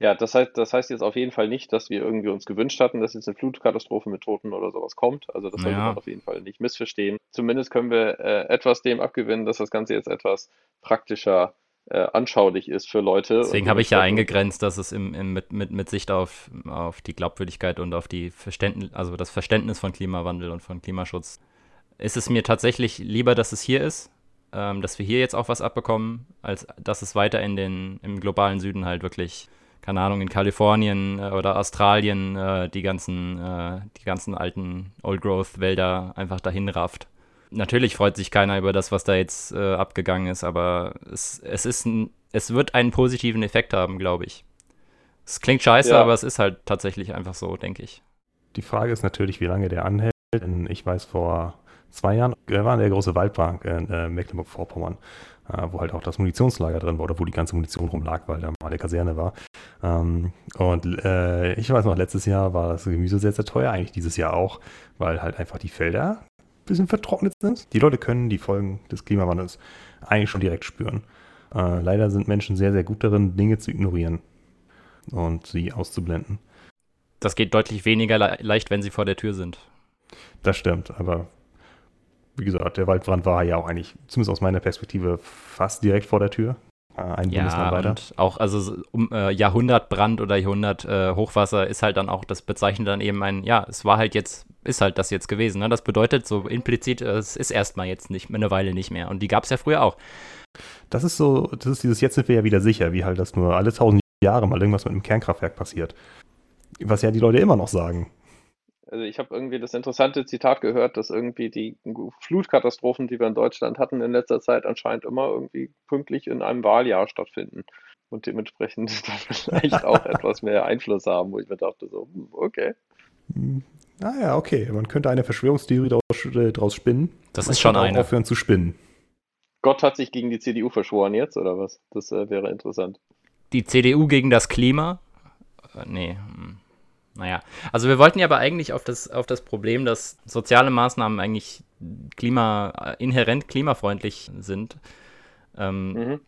ja, das heißt, das heißt jetzt auf jeden Fall nicht, dass wir irgendwie uns gewünscht hatten, dass jetzt eine Flutkatastrophe mit Toten oder sowas kommt. Also das sollte ja. man auf jeden Fall nicht missverstehen. Zumindest können wir äh, etwas dem abgewinnen, dass das Ganze jetzt etwas praktischer äh, anschaulich ist für Leute. Deswegen habe ich ja eingegrenzt, dass es im, im, mit, mit, mit Sicht auf, auf die Glaubwürdigkeit und auf die Verständnis, also das Verständnis von Klimawandel und von Klimaschutz, ist es mir tatsächlich lieber, dass es hier ist, ähm, dass wir hier jetzt auch was abbekommen, als dass es weiter in den, im globalen Süden halt wirklich, keine Ahnung, in Kalifornien äh, oder Australien äh, die ganzen, äh, die ganzen alten Old Growth Wälder einfach dahin rafft. Natürlich freut sich keiner über das, was da jetzt äh, abgegangen ist, aber es, es ist ein, es wird einen positiven Effekt haben, glaube ich. Es klingt scheiße, ja. aber es ist halt tatsächlich einfach so, denke ich. Die Frage ist natürlich, wie lange der anhält. Denn ich weiß, vor zwei Jahren war der große Waldbrand in äh, Mecklenburg-Vorpommern, wo halt auch das Munitionslager drin war oder wo die ganze Munition rumlag, weil da mal eine Kaserne war. Ähm, und äh, ich weiß noch, letztes Jahr war das Gemüse sehr, sehr teuer, eigentlich dieses Jahr auch, weil halt einfach die Felder ein bisschen vertrocknet sind. Die Leute können die Folgen des Klimawandels eigentlich schon direkt spüren. Äh, leider sind Menschen sehr, sehr gut darin, Dinge zu ignorieren und sie auszublenden. Das geht deutlich weniger le leicht, wenn sie vor der Tür sind. Das stimmt, aber wie gesagt, der Waldbrand war ja auch eigentlich, zumindest aus meiner Perspektive, fast direkt vor der Tür. Äh, ein ja, Bundesland weiter. Und auch, also um, äh, Jahrhundertbrand oder Jahrhundert äh, Hochwasser ist halt dann auch, das bezeichnet dann eben ein, ja, es war halt jetzt, ist halt das jetzt gewesen. Ne? Das bedeutet so implizit, es ist erstmal jetzt nicht eine Weile nicht mehr. Und die gab es ja früher auch. Das ist so, das ist dieses Jetzt sind wir ja wieder sicher, wie halt das nur alle tausend Jahre mal irgendwas mit einem Kernkraftwerk passiert. Was ja die Leute immer noch sagen. Also ich habe irgendwie das interessante Zitat gehört, dass irgendwie die Flutkatastrophen, die wir in Deutschland hatten in letzter Zeit, anscheinend immer irgendwie pünktlich in einem Wahljahr stattfinden und dementsprechend dann vielleicht auch etwas mehr Einfluss haben, wo ich mir dachte, so, hm, okay. Naja, hm. okay. Man könnte eine Verschwörungstheorie daraus, äh, daraus spinnen. Das Man ist schon eine. aufhören zu spinnen. Gott hat sich gegen die CDU verschworen jetzt, oder was? Das äh, wäre interessant. Die CDU gegen das Klima? Äh, nee. Naja, also wir wollten ja aber eigentlich auf das, auf das Problem, dass soziale Maßnahmen eigentlich klima, äh, inhärent klimafreundlich sind. Ähm, mhm.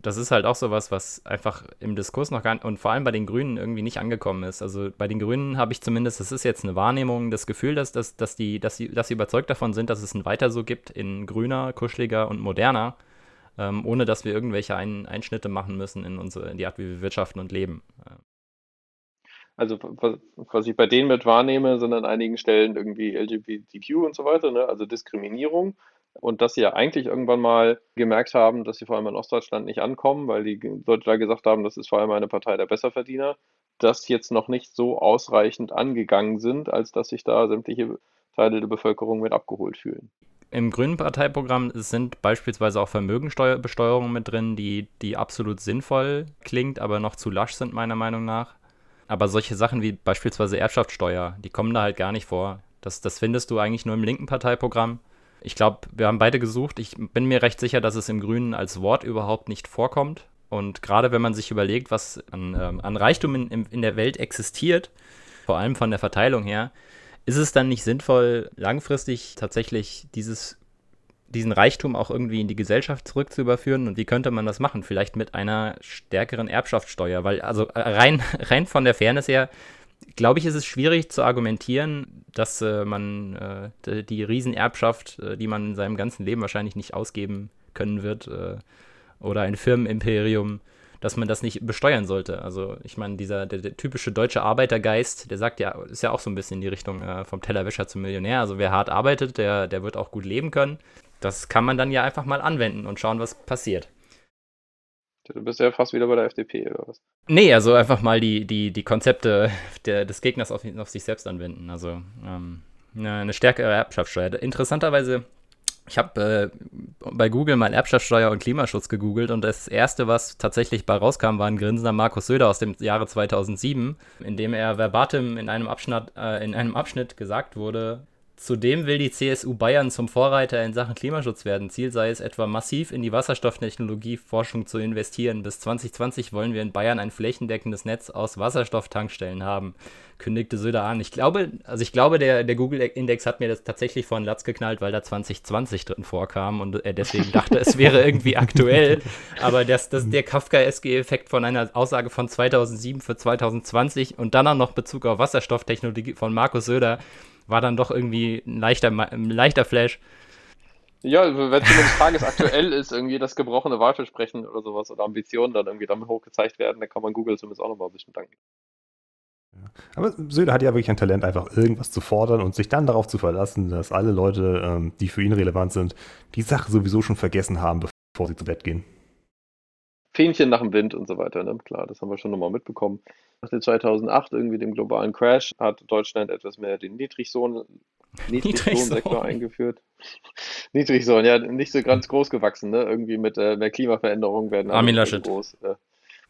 Das ist halt auch sowas, was einfach im Diskurs noch gar nicht, und vor allem bei den Grünen irgendwie nicht angekommen ist. Also bei den Grünen habe ich zumindest, das ist jetzt eine Wahrnehmung, das Gefühl, dass, dass, dass, die, dass, sie, dass sie überzeugt davon sind, dass es ein Weiter so gibt in grüner, kuscheliger und moderner, ähm, ohne dass wir irgendwelche ein Einschnitte machen müssen in, unsere, in die Art, wie wir wirtschaften und leben. Also was, was ich bei denen mit wahrnehme, sind an einigen Stellen irgendwie LGBTQ und so weiter, ne? also Diskriminierung. Und dass sie ja eigentlich irgendwann mal gemerkt haben, dass sie vor allem in Ostdeutschland nicht ankommen, weil die Leute da gesagt haben, das ist vor allem eine Partei der Besserverdiener, das jetzt noch nicht so ausreichend angegangen sind, als dass sich da sämtliche Teile der Bevölkerung mit abgeholt fühlen. Im Grünen Parteiprogramm sind beispielsweise auch Vermögensteuerbesteuerungen mit drin, die, die absolut sinnvoll klingt, aber noch zu lasch sind, meiner Meinung nach. Aber solche Sachen wie beispielsweise Erbschaftssteuer, die kommen da halt gar nicht vor. Das, das findest du eigentlich nur im linken Parteiprogramm. Ich glaube, wir haben beide gesucht. Ich bin mir recht sicher, dass es im Grünen als Wort überhaupt nicht vorkommt. Und gerade wenn man sich überlegt, was an, ähm, an Reichtum in, in der Welt existiert, vor allem von der Verteilung her, ist es dann nicht sinnvoll, langfristig tatsächlich dieses diesen Reichtum auch irgendwie in die Gesellschaft zurückzuüberführen. Und wie könnte man das machen? Vielleicht mit einer stärkeren Erbschaftssteuer. Weil, also rein, rein von der Fairness her, glaube ich, ist es schwierig zu argumentieren, dass äh, man äh, die Riesenerbschaft, äh, die man in seinem ganzen Leben wahrscheinlich nicht ausgeben können wird, äh, oder ein Firmenimperium, dass man das nicht besteuern sollte. Also ich meine, dieser der, der, typische deutsche Arbeitergeist, der sagt ja, ist ja auch so ein bisschen in die Richtung äh, vom Tellerwäscher zum Millionär. Also wer hart arbeitet, der, der wird auch gut leben können. Das kann man dann ja einfach mal anwenden und schauen, was passiert. Du bist ja fast wieder bei der FDP, oder was? Nee, also einfach mal die, die, die Konzepte der, des Gegners auf, auf sich selbst anwenden. Also ähm, eine stärkere Erbschaftssteuer. Interessanterweise, ich habe äh, bei Google mal Erbschaftssteuer und Klimaschutz gegoogelt und das erste, was tatsächlich bei rauskam, war ein grinsender Markus Söder aus dem Jahre 2007, in dem er verbatim in einem Abschnitt, äh, in einem Abschnitt gesagt wurde, Zudem will die CSU Bayern zum Vorreiter in Sachen Klimaschutz werden. Ziel sei es etwa massiv in die Wasserstofftechnologieforschung zu investieren. Bis 2020 wollen wir in Bayern ein flächendeckendes Netz aus Wasserstofftankstellen haben, kündigte Söder an. Ich glaube, also ich glaube, der, der Google-Index hat mir das tatsächlich vor den Latz geknallt, weil da 2020 drin vorkam und er deswegen dachte, es wäre irgendwie aktuell. Aber das, das, der Kafka-SG-Effekt von einer Aussage von 2007 für 2020 und dann auch noch Bezug auf Wasserstofftechnologie von Markus Söder war dann doch irgendwie ein leichter, ein leichter Flash. Ja, wenn zumindest tagesaktuell ist, irgendwie das gebrochene Wahlversprechen oder sowas oder Ambitionen dann irgendwie damit hochgezeigt werden, dann kann man Google zumindest auch nochmal ein bisschen danken. Aber Söder hat ja wirklich ein Talent, einfach irgendwas zu fordern und sich dann darauf zu verlassen, dass alle Leute, ähm, die für ihn relevant sind, die Sache sowieso schon vergessen haben, bevor sie zu Bett gehen. Fähnchen nach dem Wind und so weiter, ne? Klar, das haben wir schon nochmal mitbekommen. Nach dem 2008 irgendwie dem globalen Crash hat Deutschland etwas mehr den Niedrigsohn, Niedriglohnsektor eingeführt. Niedrigsohn, ja, nicht so ganz groß gewachsen, ne? Irgendwie mit äh, mehr Klimaveränderung werden Armin Laschet. groß. Äh,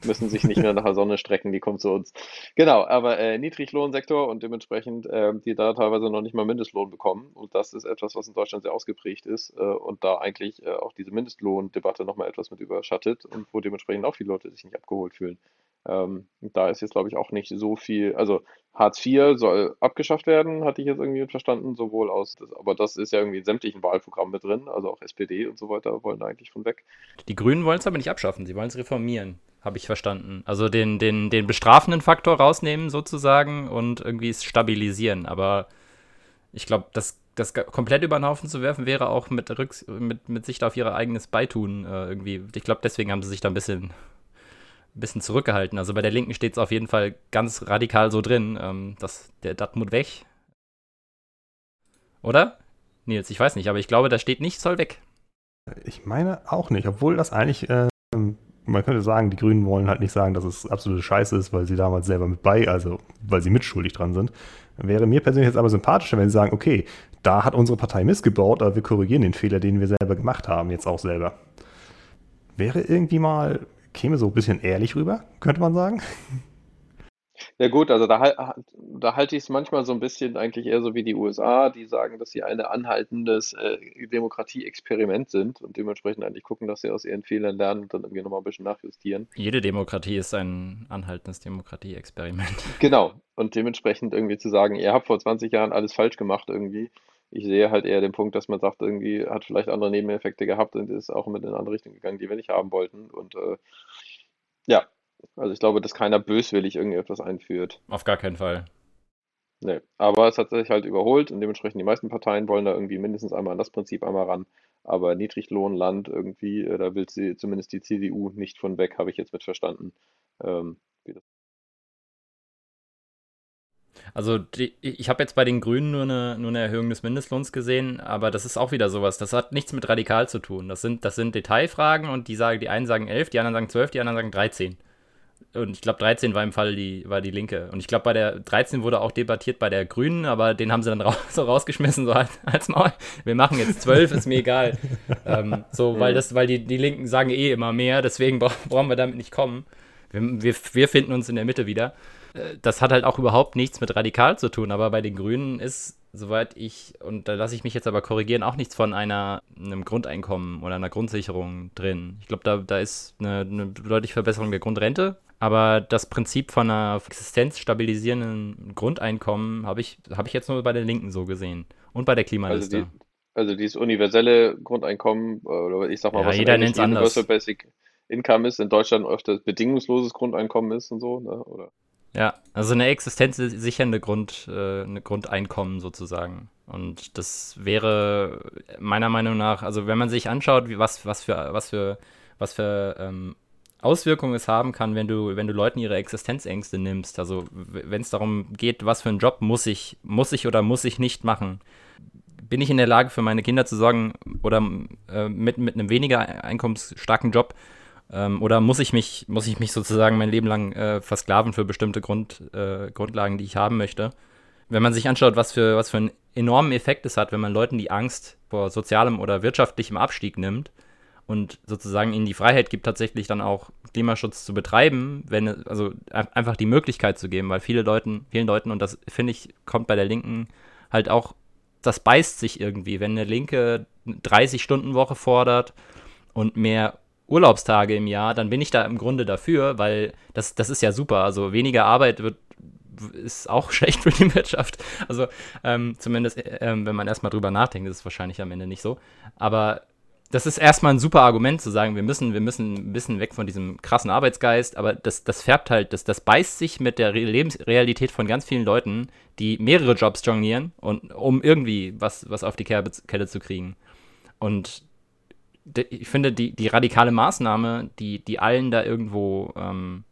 müssen sich nicht mehr nach der Sonne strecken, die kommen zu uns. Genau, aber äh, Niedriglohnsektor und dementsprechend, äh, die da teilweise noch nicht mal Mindestlohn bekommen. Und das ist etwas, was in Deutschland sehr ausgeprägt ist äh, und da eigentlich äh, auch diese Mindestlohndebatte nochmal etwas mit überschattet und wo dementsprechend auch viele Leute sich nicht abgeholt fühlen. Ähm, da ist jetzt, glaube ich, auch nicht so viel, also Hartz IV soll abgeschafft werden, hatte ich jetzt irgendwie verstanden, sowohl aus, aber das ist ja irgendwie in sämtlichen Wahlprogrammen mit drin, also auch SPD und so weiter wollen da eigentlich von weg. Die Grünen wollen es aber nicht abschaffen, sie wollen es reformieren habe ich verstanden. Also den, den, den bestrafenden Faktor rausnehmen sozusagen und irgendwie es stabilisieren. Aber ich glaube, das, das komplett über den Haufen zu werfen, wäre auch mit, Rücks mit, mit Sicht auf ihr eigenes Beitun äh, irgendwie. Ich glaube, deswegen haben sie sich da ein bisschen, ein bisschen zurückgehalten. Also bei der Linken steht es auf jeden Fall ganz radikal so drin, ähm, dass der Datmut weg. Oder? Nils, ich weiß nicht, aber ich glaube, da steht nicht soll weg. Ich meine auch nicht, obwohl das eigentlich äh, man könnte sagen, die Grünen wollen halt nicht sagen, dass es absolute Scheiße ist, weil sie damals selber mit bei, also weil sie mitschuldig dran sind. Wäre mir persönlich jetzt aber sympathischer, wenn sie sagen, okay, da hat unsere Partei missgebaut, aber wir korrigieren den Fehler, den wir selber gemacht haben, jetzt auch selber. Wäre irgendwie mal, käme so ein bisschen ehrlich rüber, könnte man sagen. Ja gut, also da, da halte ich es manchmal so ein bisschen eigentlich eher so wie die USA, die sagen, dass sie ein anhaltendes äh, Demokratie-Experiment sind und dementsprechend eigentlich gucken, dass sie aus ihren Fehlern lernen und dann irgendwie nochmal ein bisschen nachjustieren. Jede Demokratie ist ein anhaltendes Demokratie-Experiment. Genau, und dementsprechend irgendwie zu sagen, ihr habt vor 20 Jahren alles falsch gemacht irgendwie. Ich sehe halt eher den Punkt, dass man sagt, irgendwie hat vielleicht andere Nebeneffekte gehabt und ist auch mit in eine andere Richtung gegangen, die wir nicht haben wollten. Und äh, ja, also ich glaube, dass keiner böswillig irgendetwas einführt. Auf gar keinen Fall. Nee, aber es hat sich halt überholt und dementsprechend die meisten Parteien wollen da irgendwie mindestens einmal an das Prinzip einmal ran. Aber Niedriglohnland irgendwie, äh, da will sie zumindest die CDU nicht von weg, habe ich jetzt mit verstanden. Ähm, also die, ich habe jetzt bei den Grünen nur eine, nur eine Erhöhung des Mindestlohns gesehen, aber das ist auch wieder sowas. Das hat nichts mit radikal zu tun. Das sind, das sind Detailfragen und die sagen, die einen sagen 11, die anderen sagen 12, die anderen sagen 13. Und ich glaube, 13 war im Fall die, war die Linke. Und ich glaube, bei der 13 wurde auch debattiert bei der Grünen, aber den haben sie dann raus, so rausgeschmissen, so als, als Maul. Wir machen jetzt 12, ist mir egal. ähm, so, weil das, weil die, die Linken sagen eh immer mehr, deswegen brauchen wir damit nicht kommen. Wir, wir, wir finden uns in der Mitte wieder. Das hat halt auch überhaupt nichts mit radikal zu tun, aber bei den Grünen ist, soweit ich, und da lasse ich mich jetzt aber korrigieren, auch nichts von einer, einem Grundeinkommen oder einer Grundsicherung drin. Ich glaube, da, da ist eine, eine deutliche Verbesserung der Grundrente, aber das Prinzip von einer existenzstabilisierenden Grundeinkommen habe ich, hab ich jetzt nur bei der Linken so gesehen. Und bei der Klimaliste. Also, die, also dieses universelle Grundeinkommen, oder ich sag mal, ja, was jeder nennt Universal Basic Income ist, in Deutschland öfter bedingungsloses Grundeinkommen ist und so, ne? oder? Ja, also eine existenzsichernde Grund, äh, eine Grundeinkommen sozusagen. Und das wäre meiner Meinung nach, also wenn man sich anschaut, wie, was, was für, was für, was für ähm, Auswirkungen es haben kann, wenn du, wenn du Leuten ihre Existenzängste nimmst. Also wenn es darum geht, was für einen Job muss ich, muss ich oder muss ich nicht machen. Bin ich in der Lage, für meine Kinder zu sorgen oder äh, mit, mit einem weniger einkommensstarken Job? Ähm, oder muss ich mich, muss ich mich sozusagen mein Leben lang äh, versklaven für bestimmte Grund, äh, Grundlagen, die ich haben möchte? Wenn man sich anschaut, was für, was für einen enormen Effekt es hat, wenn man Leuten die Angst vor sozialem oder wirtschaftlichem Abstieg nimmt, und sozusagen ihnen die Freiheit gibt, tatsächlich dann auch Klimaschutz zu betreiben, wenn also einfach die Möglichkeit zu geben, weil viele Leuten, vielen Leuten, und das finde ich, kommt bei der Linken halt auch, das beißt sich irgendwie, wenn eine Linke 30-Stunden-Woche fordert und mehr Urlaubstage im Jahr, dann bin ich da im Grunde dafür, weil das, das ist ja super. Also weniger Arbeit wird ist auch schlecht für die Wirtschaft. Also ähm, zumindest, äh, wenn man erstmal drüber nachdenkt, ist es wahrscheinlich am Ende nicht so. Aber das ist erstmal ein super Argument zu sagen, wir müssen, wir müssen ein bisschen weg von diesem krassen Arbeitsgeist, aber das, das färbt halt, das, das beißt sich mit der Lebensrealität von ganz vielen Leuten, die mehrere Jobs jonglieren, und, um irgendwie was, was auf die Kette zu kriegen. Und ich finde, die, die radikale Maßnahme, die, die allen da irgendwo ähm,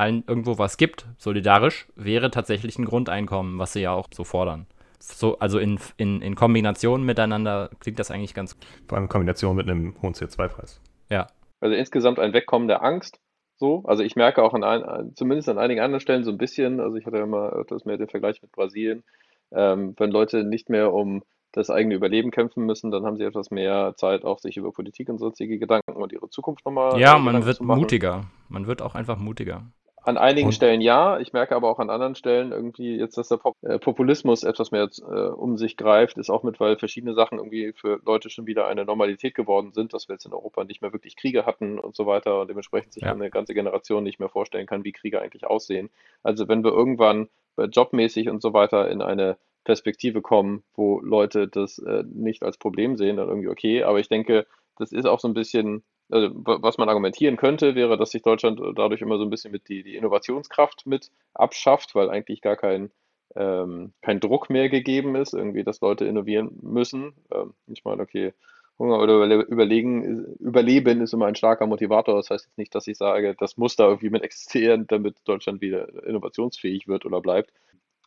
allen irgendwo was gibt, solidarisch, wäre tatsächlich ein Grundeinkommen, was sie ja auch so fordern. So, also in, in, in Kombination miteinander klingt das eigentlich ganz gut. Vor allem in Kombination mit einem hohen CO2-Preis. Ja. Also insgesamt ein Wegkommen der Angst. So, also ich merke auch an ein, zumindest an einigen anderen Stellen so ein bisschen, also ich hatte ja immer öfters mehr den Vergleich mit Brasilien, ähm, wenn Leute nicht mehr um das eigene Überleben kämpfen müssen, dann haben sie etwas mehr Zeit, auch sich über Politik und sonstige Gedanken und ihre Zukunft nochmal. Ja, man wird mutiger. Man wird auch einfach mutiger. An einigen Und- Stellen ja, ich merke aber auch an anderen Stellen irgendwie jetzt, dass der Pop äh, Populismus etwas mehr äh, um sich greift, ist auch mit, weil verschiedene Sachen irgendwie für Leute schon wieder eine Normalität geworden sind, dass wir jetzt in Europa nicht mehr wirklich Kriege hatten und so weiter und dementsprechend sich Ja. eine ganze Generation nicht mehr vorstellen kann, wie Kriege eigentlich aussehen. Also wenn wir irgendwann äh, jobmäßig und so weiter in eine Perspektive kommen, wo Leute das äh, nicht als Problem sehen, dann irgendwie okay, aber ich denke, das ist auch so ein bisschen also, wa- was man argumentieren könnte, wäre, dass sich Deutschland dadurch immer so ein bisschen mit die, die Innovationskraft mit abschafft, weil eigentlich gar kein, ähm, kein Druck mehr gegeben ist, irgendwie, dass Leute innovieren müssen. Ähm, ich meine, okay, Hunger oder Überle überlegen, Überleben ist immer ein starker Motivator. Das heißt jetzt nicht, dass ich sage, das muss da irgendwie mit existieren, damit Deutschland wieder innovationsfähig wird oder bleibt.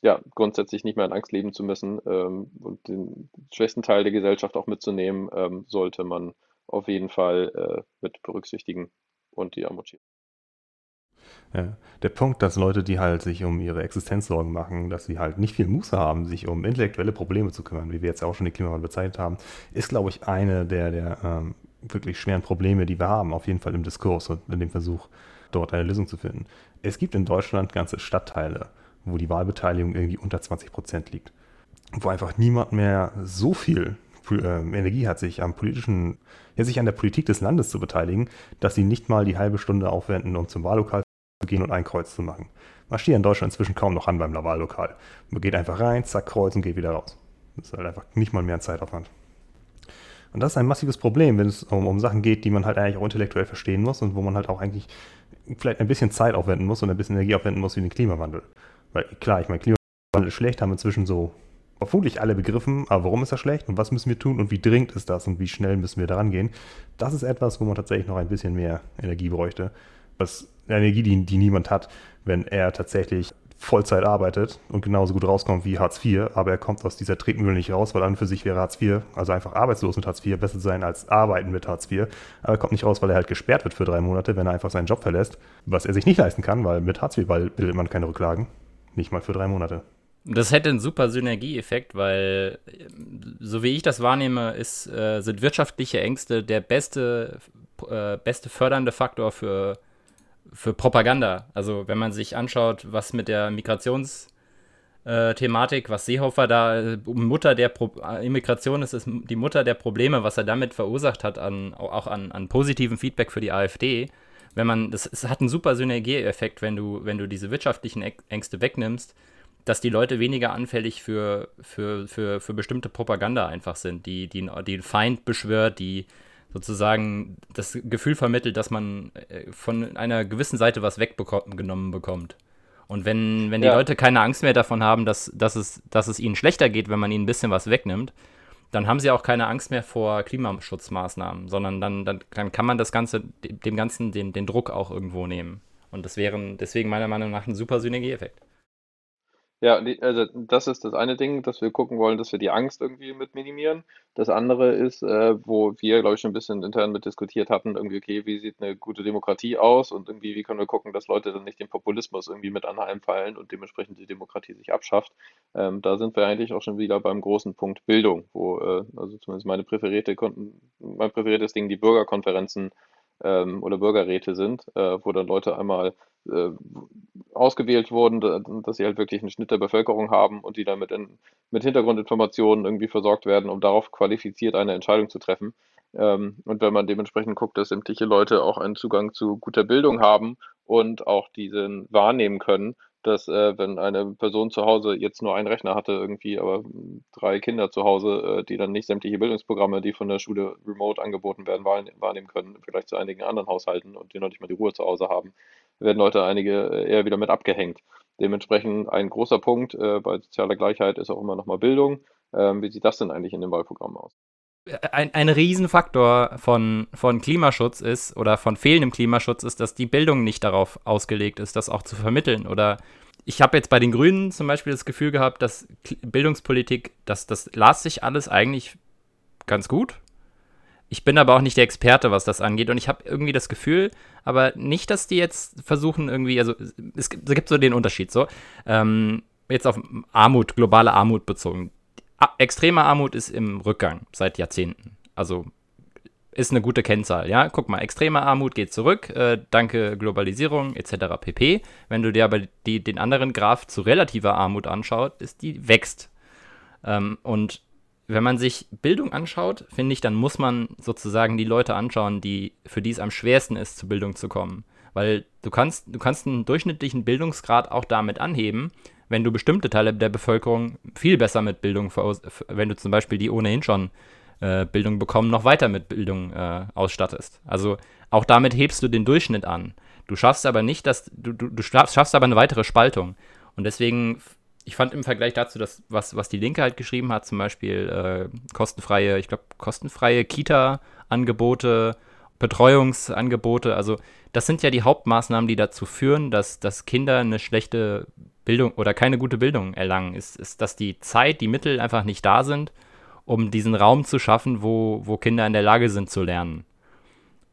Ja, grundsätzlich nicht mehr in Angst leben zu müssen ähm, und den schwächsten Teil der Gesellschaft auch mitzunehmen, ähm, sollte man auf jeden Fall äh, mit berücksichtigen und die schieben. Ja. Der Punkt, dass Leute, die halt sich um ihre Existenz Sorgen machen, dass sie halt nicht viel Muße haben, sich um intellektuelle Probleme zu kümmern, wie wir jetzt auch schon den Klimawandel bezeichnet haben, ist, glaube ich, eine der, der ähm, wirklich schweren Probleme, die wir haben, auf jeden Fall im Diskurs und in dem Versuch, dort eine Lösung zu finden. Es gibt in Deutschland ganze Stadtteile, wo die Wahlbeteiligung irgendwie unter 20 Prozent liegt, wo einfach niemand mehr so viel äh, Energie hat, sich am politischen, ja, sich an der Politik des Landes zu beteiligen, dass sie nicht mal die halbe Stunde aufwenden, um zum Wahllokal zu gehen und ein Kreuz zu machen. Man steht in Deutschland inzwischen kaum noch an beim Wahllokal. Man geht einfach rein, zack, Kreuz und geht wieder raus. Das ist halt einfach nicht mal mehr ein Zeitaufwand. Und das ist ein massives Problem, wenn es um, um Sachen geht, die man halt eigentlich auch intellektuell verstehen muss und wo man halt auch eigentlich vielleicht ein bisschen Zeit aufwenden muss und ein bisschen Energie aufwenden muss wie den Klimawandel. Weil klar, ich meine, Klimawandel ist schlecht, haben inzwischen so vermutlich alle begriffen, aber warum ist er schlecht und was müssen wir tun und wie dringend ist das und wie schnell müssen wir daran gehen. Das ist etwas, wo man tatsächlich noch ein bisschen mehr Energie bräuchte. Was Energie, die, die niemand hat, wenn er tatsächlich Vollzeit arbeitet und genauso gut rauskommt wie Hartz IV, aber er kommt aus dieser Tretmühle nicht raus, weil an und für sich wäre Hartz IV, also einfach arbeitslos mit Hartz IV, besser sein als arbeiten mit Hartz IV. Aber er kommt nicht raus, weil er halt gesperrt wird für drei Monate, wenn er einfach seinen Job verlässt, was er sich nicht leisten kann, weil mit Hartz IV bildet man keine Rücklagen. Nicht mal für drei Monate. Das hätte einen super Synergieeffekt, weil, so wie ich das wahrnehme, ist, äh, sind wirtschaftliche Ängste der beste, äh, beste fördernde Faktor für, für Propaganda. Also wenn man sich anschaut, was mit der Migrationsthematik, was Seehofer da, äh, Mutter der Pro Immigration ist, ist die Mutter der Probleme, was er damit verursacht hat, an, auch an, an positiven Feedback für die AfD. Wenn man, das, es hat einen super Synergieeffekt, wenn du, wenn du diese wirtschaftlichen Ängste wegnimmst dass die Leute weniger anfällig für, für, für, für bestimmte Propaganda einfach sind, die, die, die den Feind beschwört, die sozusagen das Gefühl vermittelt, dass man äh, von einer gewissen Seite was weggenommen bekommt. Und wenn, wenn die Ja. Leute keine Angst mehr davon haben, dass, dass, es, dass es ihnen schlechter geht, wenn man ihnen ein bisschen was wegnimmt, dann haben sie auch keine Angst mehr vor Klimaschutzmaßnahmen, sondern dann, dann, dann kann man das Ganze, dem Ganzen den, den Druck auch irgendwo nehmen. Und das wäre deswegen meiner Meinung nach ein super Synergieeffekt. Ja, also das ist das eine Ding, dass wir gucken wollen, dass wir die Angst irgendwie mit minimieren. Das andere ist, äh, wo wir, glaube ich, schon ein bisschen intern mit diskutiert hatten, irgendwie, okay, wie sieht eine gute Demokratie aus und irgendwie, wie können wir gucken, dass Leute dann nicht dem Populismus irgendwie mit anheimfallen und dementsprechend die Demokratie sich abschafft. Ähm, da sind wir eigentlich auch schon wieder beim großen Punkt Bildung, wo, äh, also zumindest meine präferierte, mein präferiertes Ding die Bürgerkonferenzen ähm, oder Bürgerräte sind, äh, wo dann Leute einmal äh, ausgewählt wurden, da- dass sie halt wirklich einen Schnitt der Bevölkerung haben und die dann mit, in, mit Hintergrundinformationen irgendwie versorgt werden, um darauf qualifiziert eine Entscheidung zu treffen. Ähm, und wenn man dementsprechend guckt, dass sämtliche Leute auch einen Zugang zu guter Bildung haben und auch diesen wahrnehmen können, dass äh, wenn eine Person zu Hause jetzt nur einen Rechner hatte irgendwie, aber drei Kinder zu Hause, äh, die dann nicht sämtliche Bildungsprogramme, die von der Schule remote angeboten werden, wahrne- wahrnehmen können, Vergleich zu einigen anderen Haushalten und die noch nicht mal die Ruhe zu Hause haben, werden Leute einige äh, eher wieder mit abgehängt. Dementsprechend ein großer Punkt äh, bei sozialer Gleichheit ist auch immer nochmal Bildung. Ähm, wie sieht das denn eigentlich in dem Wahlprogramm aus? Ein, ein Riesenfaktor von, von Klimaschutz ist oder von fehlendem Klimaschutz ist, dass die Bildung nicht darauf ausgelegt ist, das auch zu vermitteln. Oder ich habe jetzt bei den Grünen zum Beispiel das Gefühl gehabt, dass Bildungspolitik, dass das las sich alles eigentlich ganz gut. Ich bin aber auch nicht der Experte, was das angeht. Und ich habe irgendwie das Gefühl, aber nicht, dass die jetzt versuchen, irgendwie, also es gibt, es gibt so den Unterschied so. Ähm, jetzt auf Armut, globale Armut bezogen extreme Armut ist im Rückgang seit Jahrzehnten. Also ist eine gute Kennzahl, ja. Guck mal, extreme Armut geht zurück, äh, danke Globalisierung etc. pp. Wenn du dir aber die, den anderen Graph zu relativer Armut anschaut, ist die wächst. Ähm, und wenn man sich Bildung anschaut, finde ich, dann muss man sozusagen die Leute anschauen, die, für die es am schwersten ist, zu Bildung zu kommen. Weil du kannst, du kannst einen durchschnittlichen Bildungsgrad auch damit anheben, wenn du bestimmte Teile der Bevölkerung viel besser mit Bildung, wenn du zum Beispiel die ohnehin schon äh, Bildung bekommen, noch weiter mit Bildung äh, ausstattest. Also auch damit hebst du den Durchschnitt an. Du schaffst aber nicht, dass du, du, du schaffst aber eine weitere Spaltung. Und deswegen, ich fand im Vergleich dazu, dass, was, was die Linke halt geschrieben hat, zum Beispiel äh, kostenfreie, ich glaube, kostenfreie Kita-Angebote, Betreuungsangebote, also das sind ja die Hauptmaßnahmen, die dazu führen, dass, dass Kinder eine schlechte Bildung oder keine gute Bildung erlangen, ist, ist, dass die Zeit, die Mittel einfach nicht da sind, um diesen Raum zu schaffen, wo, wo Kinder in der Lage sind zu lernen.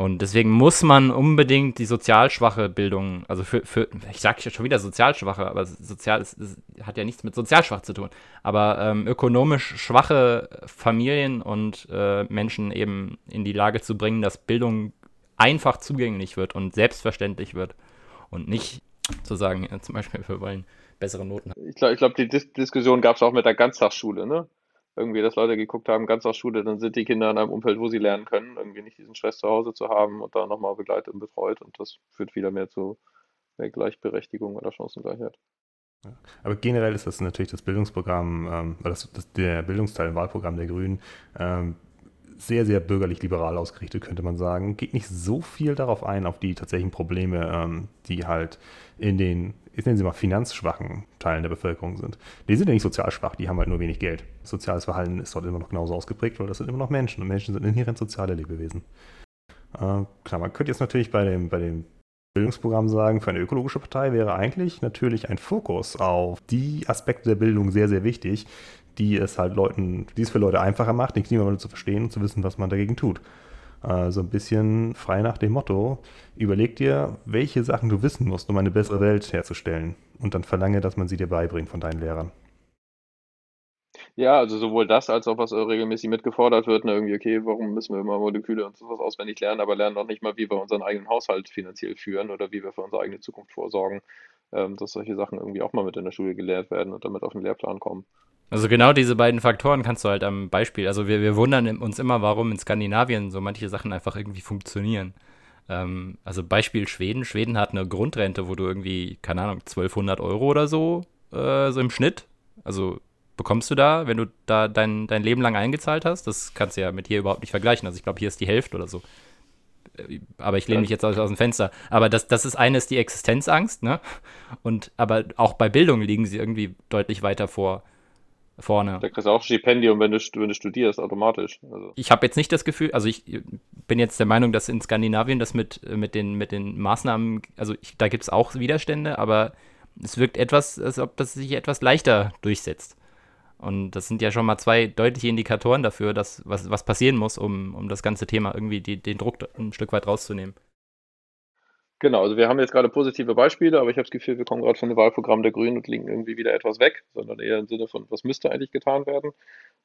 Und deswegen muss man unbedingt die sozial schwache Bildung, also für, für ich sage schon wieder sozial schwache, aber sozial ist, ist, hat ja nichts mit sozial schwach zu tun, aber ähm, ökonomisch schwache Familien und äh, Menschen eben in die Lage zu bringen, dass Bildung einfach zugänglich wird und selbstverständlich wird und nicht zu sagen, ja, zum Beispiel, wir wollen bessere Noten haben. Ich glaube, ich glaub, die Dis Diskussion gab es auch mit der Ganztagsschule, ne? Irgendwie, dass Leute geguckt haben, Ganztagsschule, dann sind die Kinder in einem Umfeld, wo sie lernen können, irgendwie nicht diesen Stress zu Hause zu haben und da nochmal begleitet und betreut und das führt wieder mehr zu mehr Gleichberechtigung oder Chancengleichheit. Aber generell ist das natürlich das Bildungsprogramm, ähm, das, das, der Bildungsteil im Wahlprogramm der Grünen ähm, sehr, sehr bürgerlich-liberal ausgerichtet, könnte man sagen. Geht nicht so viel darauf ein, auf die tatsächlichen Probleme, ähm, die halt in den, ich nenne sie mal, finanzschwachen Teilen der Bevölkerung sind. Die sind ja nicht sozial schwach, die haben halt nur wenig Geld. Soziales Verhalten ist dort immer noch genauso ausgeprägt, weil das sind immer noch Menschen und Menschen sind inhärent soziale Lebewesen. Äh, klar, man könnte jetzt natürlich bei dem, bei dem Bildungsprogramm sagen, für eine ökologische Partei wäre eigentlich natürlich ein Fokus auf die Aspekte der Bildung sehr, sehr wichtig, die es halt Leuten, die es für Leute einfacher macht, den Klimawandel zu verstehen und zu wissen, was man dagegen tut. Äh, so ein bisschen frei nach dem Motto, überleg dir, welche Sachen du wissen musst, um eine bessere Welt herzustellen. Und dann verlange, dass man sie dir beibringt von deinen Lehrern. Ja, also sowohl das als auch was regelmäßig mitgefordert wird, ne, irgendwie, okay, warum müssen wir immer Moleküle und sowas auswendig lernen, aber lernen noch nicht mal, wie wir unseren eigenen Haushalt finanziell führen oder wie wir für unsere eigene Zukunft vorsorgen, ähm, dass solche Sachen irgendwie auch mal mit in der Schule gelehrt werden und damit auf den Lehrplan kommen. Also genau diese beiden Faktoren kannst du halt am Beispiel, also wir, wir wundern uns immer, warum in Skandinavien so manche Sachen einfach irgendwie funktionieren. Ähm, also Beispiel Schweden. Schweden hat eine Grundrente, wo du irgendwie, keine Ahnung, 1200 Euro oder so, äh, so im Schnitt, also bekommst du da, wenn du da dein, dein Leben lang eingezahlt hast. Das kannst du ja mit hier überhaupt nicht vergleichen. Also ich glaube, hier ist die Hälfte oder so. Äh, aber ich lehne mich jetzt aus, aus dem Fenster. Aber das, das ist eines die Existenzangst, ne? Und aber auch bei Bildung liegen sie irgendwie deutlich weiter vor vorne. Da kriegst du auch Stipendium, wenn du, wenn du studierst, automatisch. Also. Ich habe jetzt nicht das Gefühl, also ich bin jetzt der Meinung, dass in Skandinavien das mit, mit, den, mit den Maßnahmen, also ich, da gibt es auch Widerstände, aber es wirkt etwas, als ob das sich etwas leichter durchsetzt. Und das sind ja schon mal zwei deutliche Indikatoren dafür, dass was, was passieren muss, um, um das ganze Thema irgendwie die, den Druck ein Stück weit rauszunehmen. Genau, also wir haben jetzt gerade positive Beispiele, aber ich habe das Gefühl, wir kommen gerade von dem Wahlprogramm der Grünen und liegen irgendwie wieder etwas weg, sondern eher im Sinne von, was müsste eigentlich getan werden.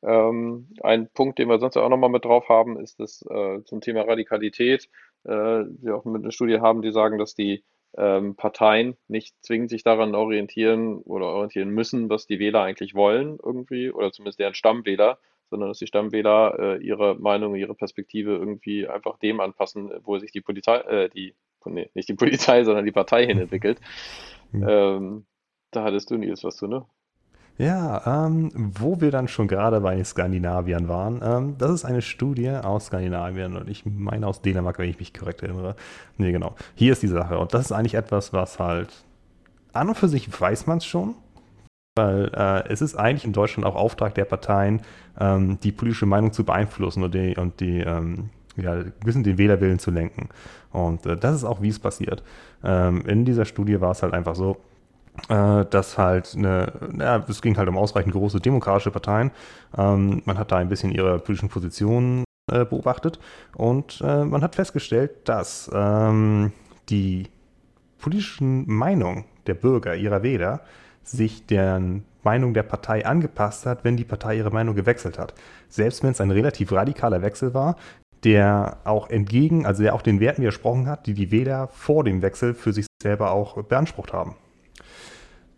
Ähm, ein Punkt, den wir sonst auch nochmal mit drauf haben, ist das äh, zum Thema Radikalität. Äh, wir auch mit einer Studie haben, die sagen, dass die ähm, Parteien nicht zwingend sich daran orientieren oder orientieren müssen, was die Wähler eigentlich wollen irgendwie, oder zumindest deren Stammwähler, sondern dass die Stammwähler äh, ihre Meinung, ihre Perspektive irgendwie einfach dem anpassen, wo sich die Polizei, äh, die nee, nicht die Polizei, sondern die Partei hin entwickelt. Mhm. Ähm, da hattest du Nils was zu, ne? Ja, ähm, wo wir dann schon gerade bei Skandinaviern waren, ähm, das ist eine Studie aus Skandinavien und ich meine aus Dänemark, wenn ich mich korrekt erinnere. Nee, genau. Hier ist die Sache und das ist eigentlich etwas, was halt an und für sich weiß man es schon, weil äh, es ist eigentlich in Deutschland auch Auftrag der Parteien, ähm, die politische Meinung zu beeinflussen und die, und die ähm, ja, bisschen den Wählerwillen zu lenken. Und äh, das ist auch, wie es passiert. Ähm, in dieser Studie war es halt einfach so, äh, dass halt eine, ja, es ging halt um ausreichend große demokratische Parteien. Ähm, man hat da ein bisschen ihre politischen Positionen äh, beobachtet und äh, man hat festgestellt, dass ähm, die politischen Meinungen der Bürger, ihrer Wähler, sich deren Meinung der Partei angepasst hat, wenn die Partei ihre Meinung gewechselt hat. Selbst wenn es ein relativ radikaler Wechsel war, der auch entgegen, also der auch den Werten widersprochen hat, die die Wähler vor dem Wechsel für sich selber auch beansprucht haben.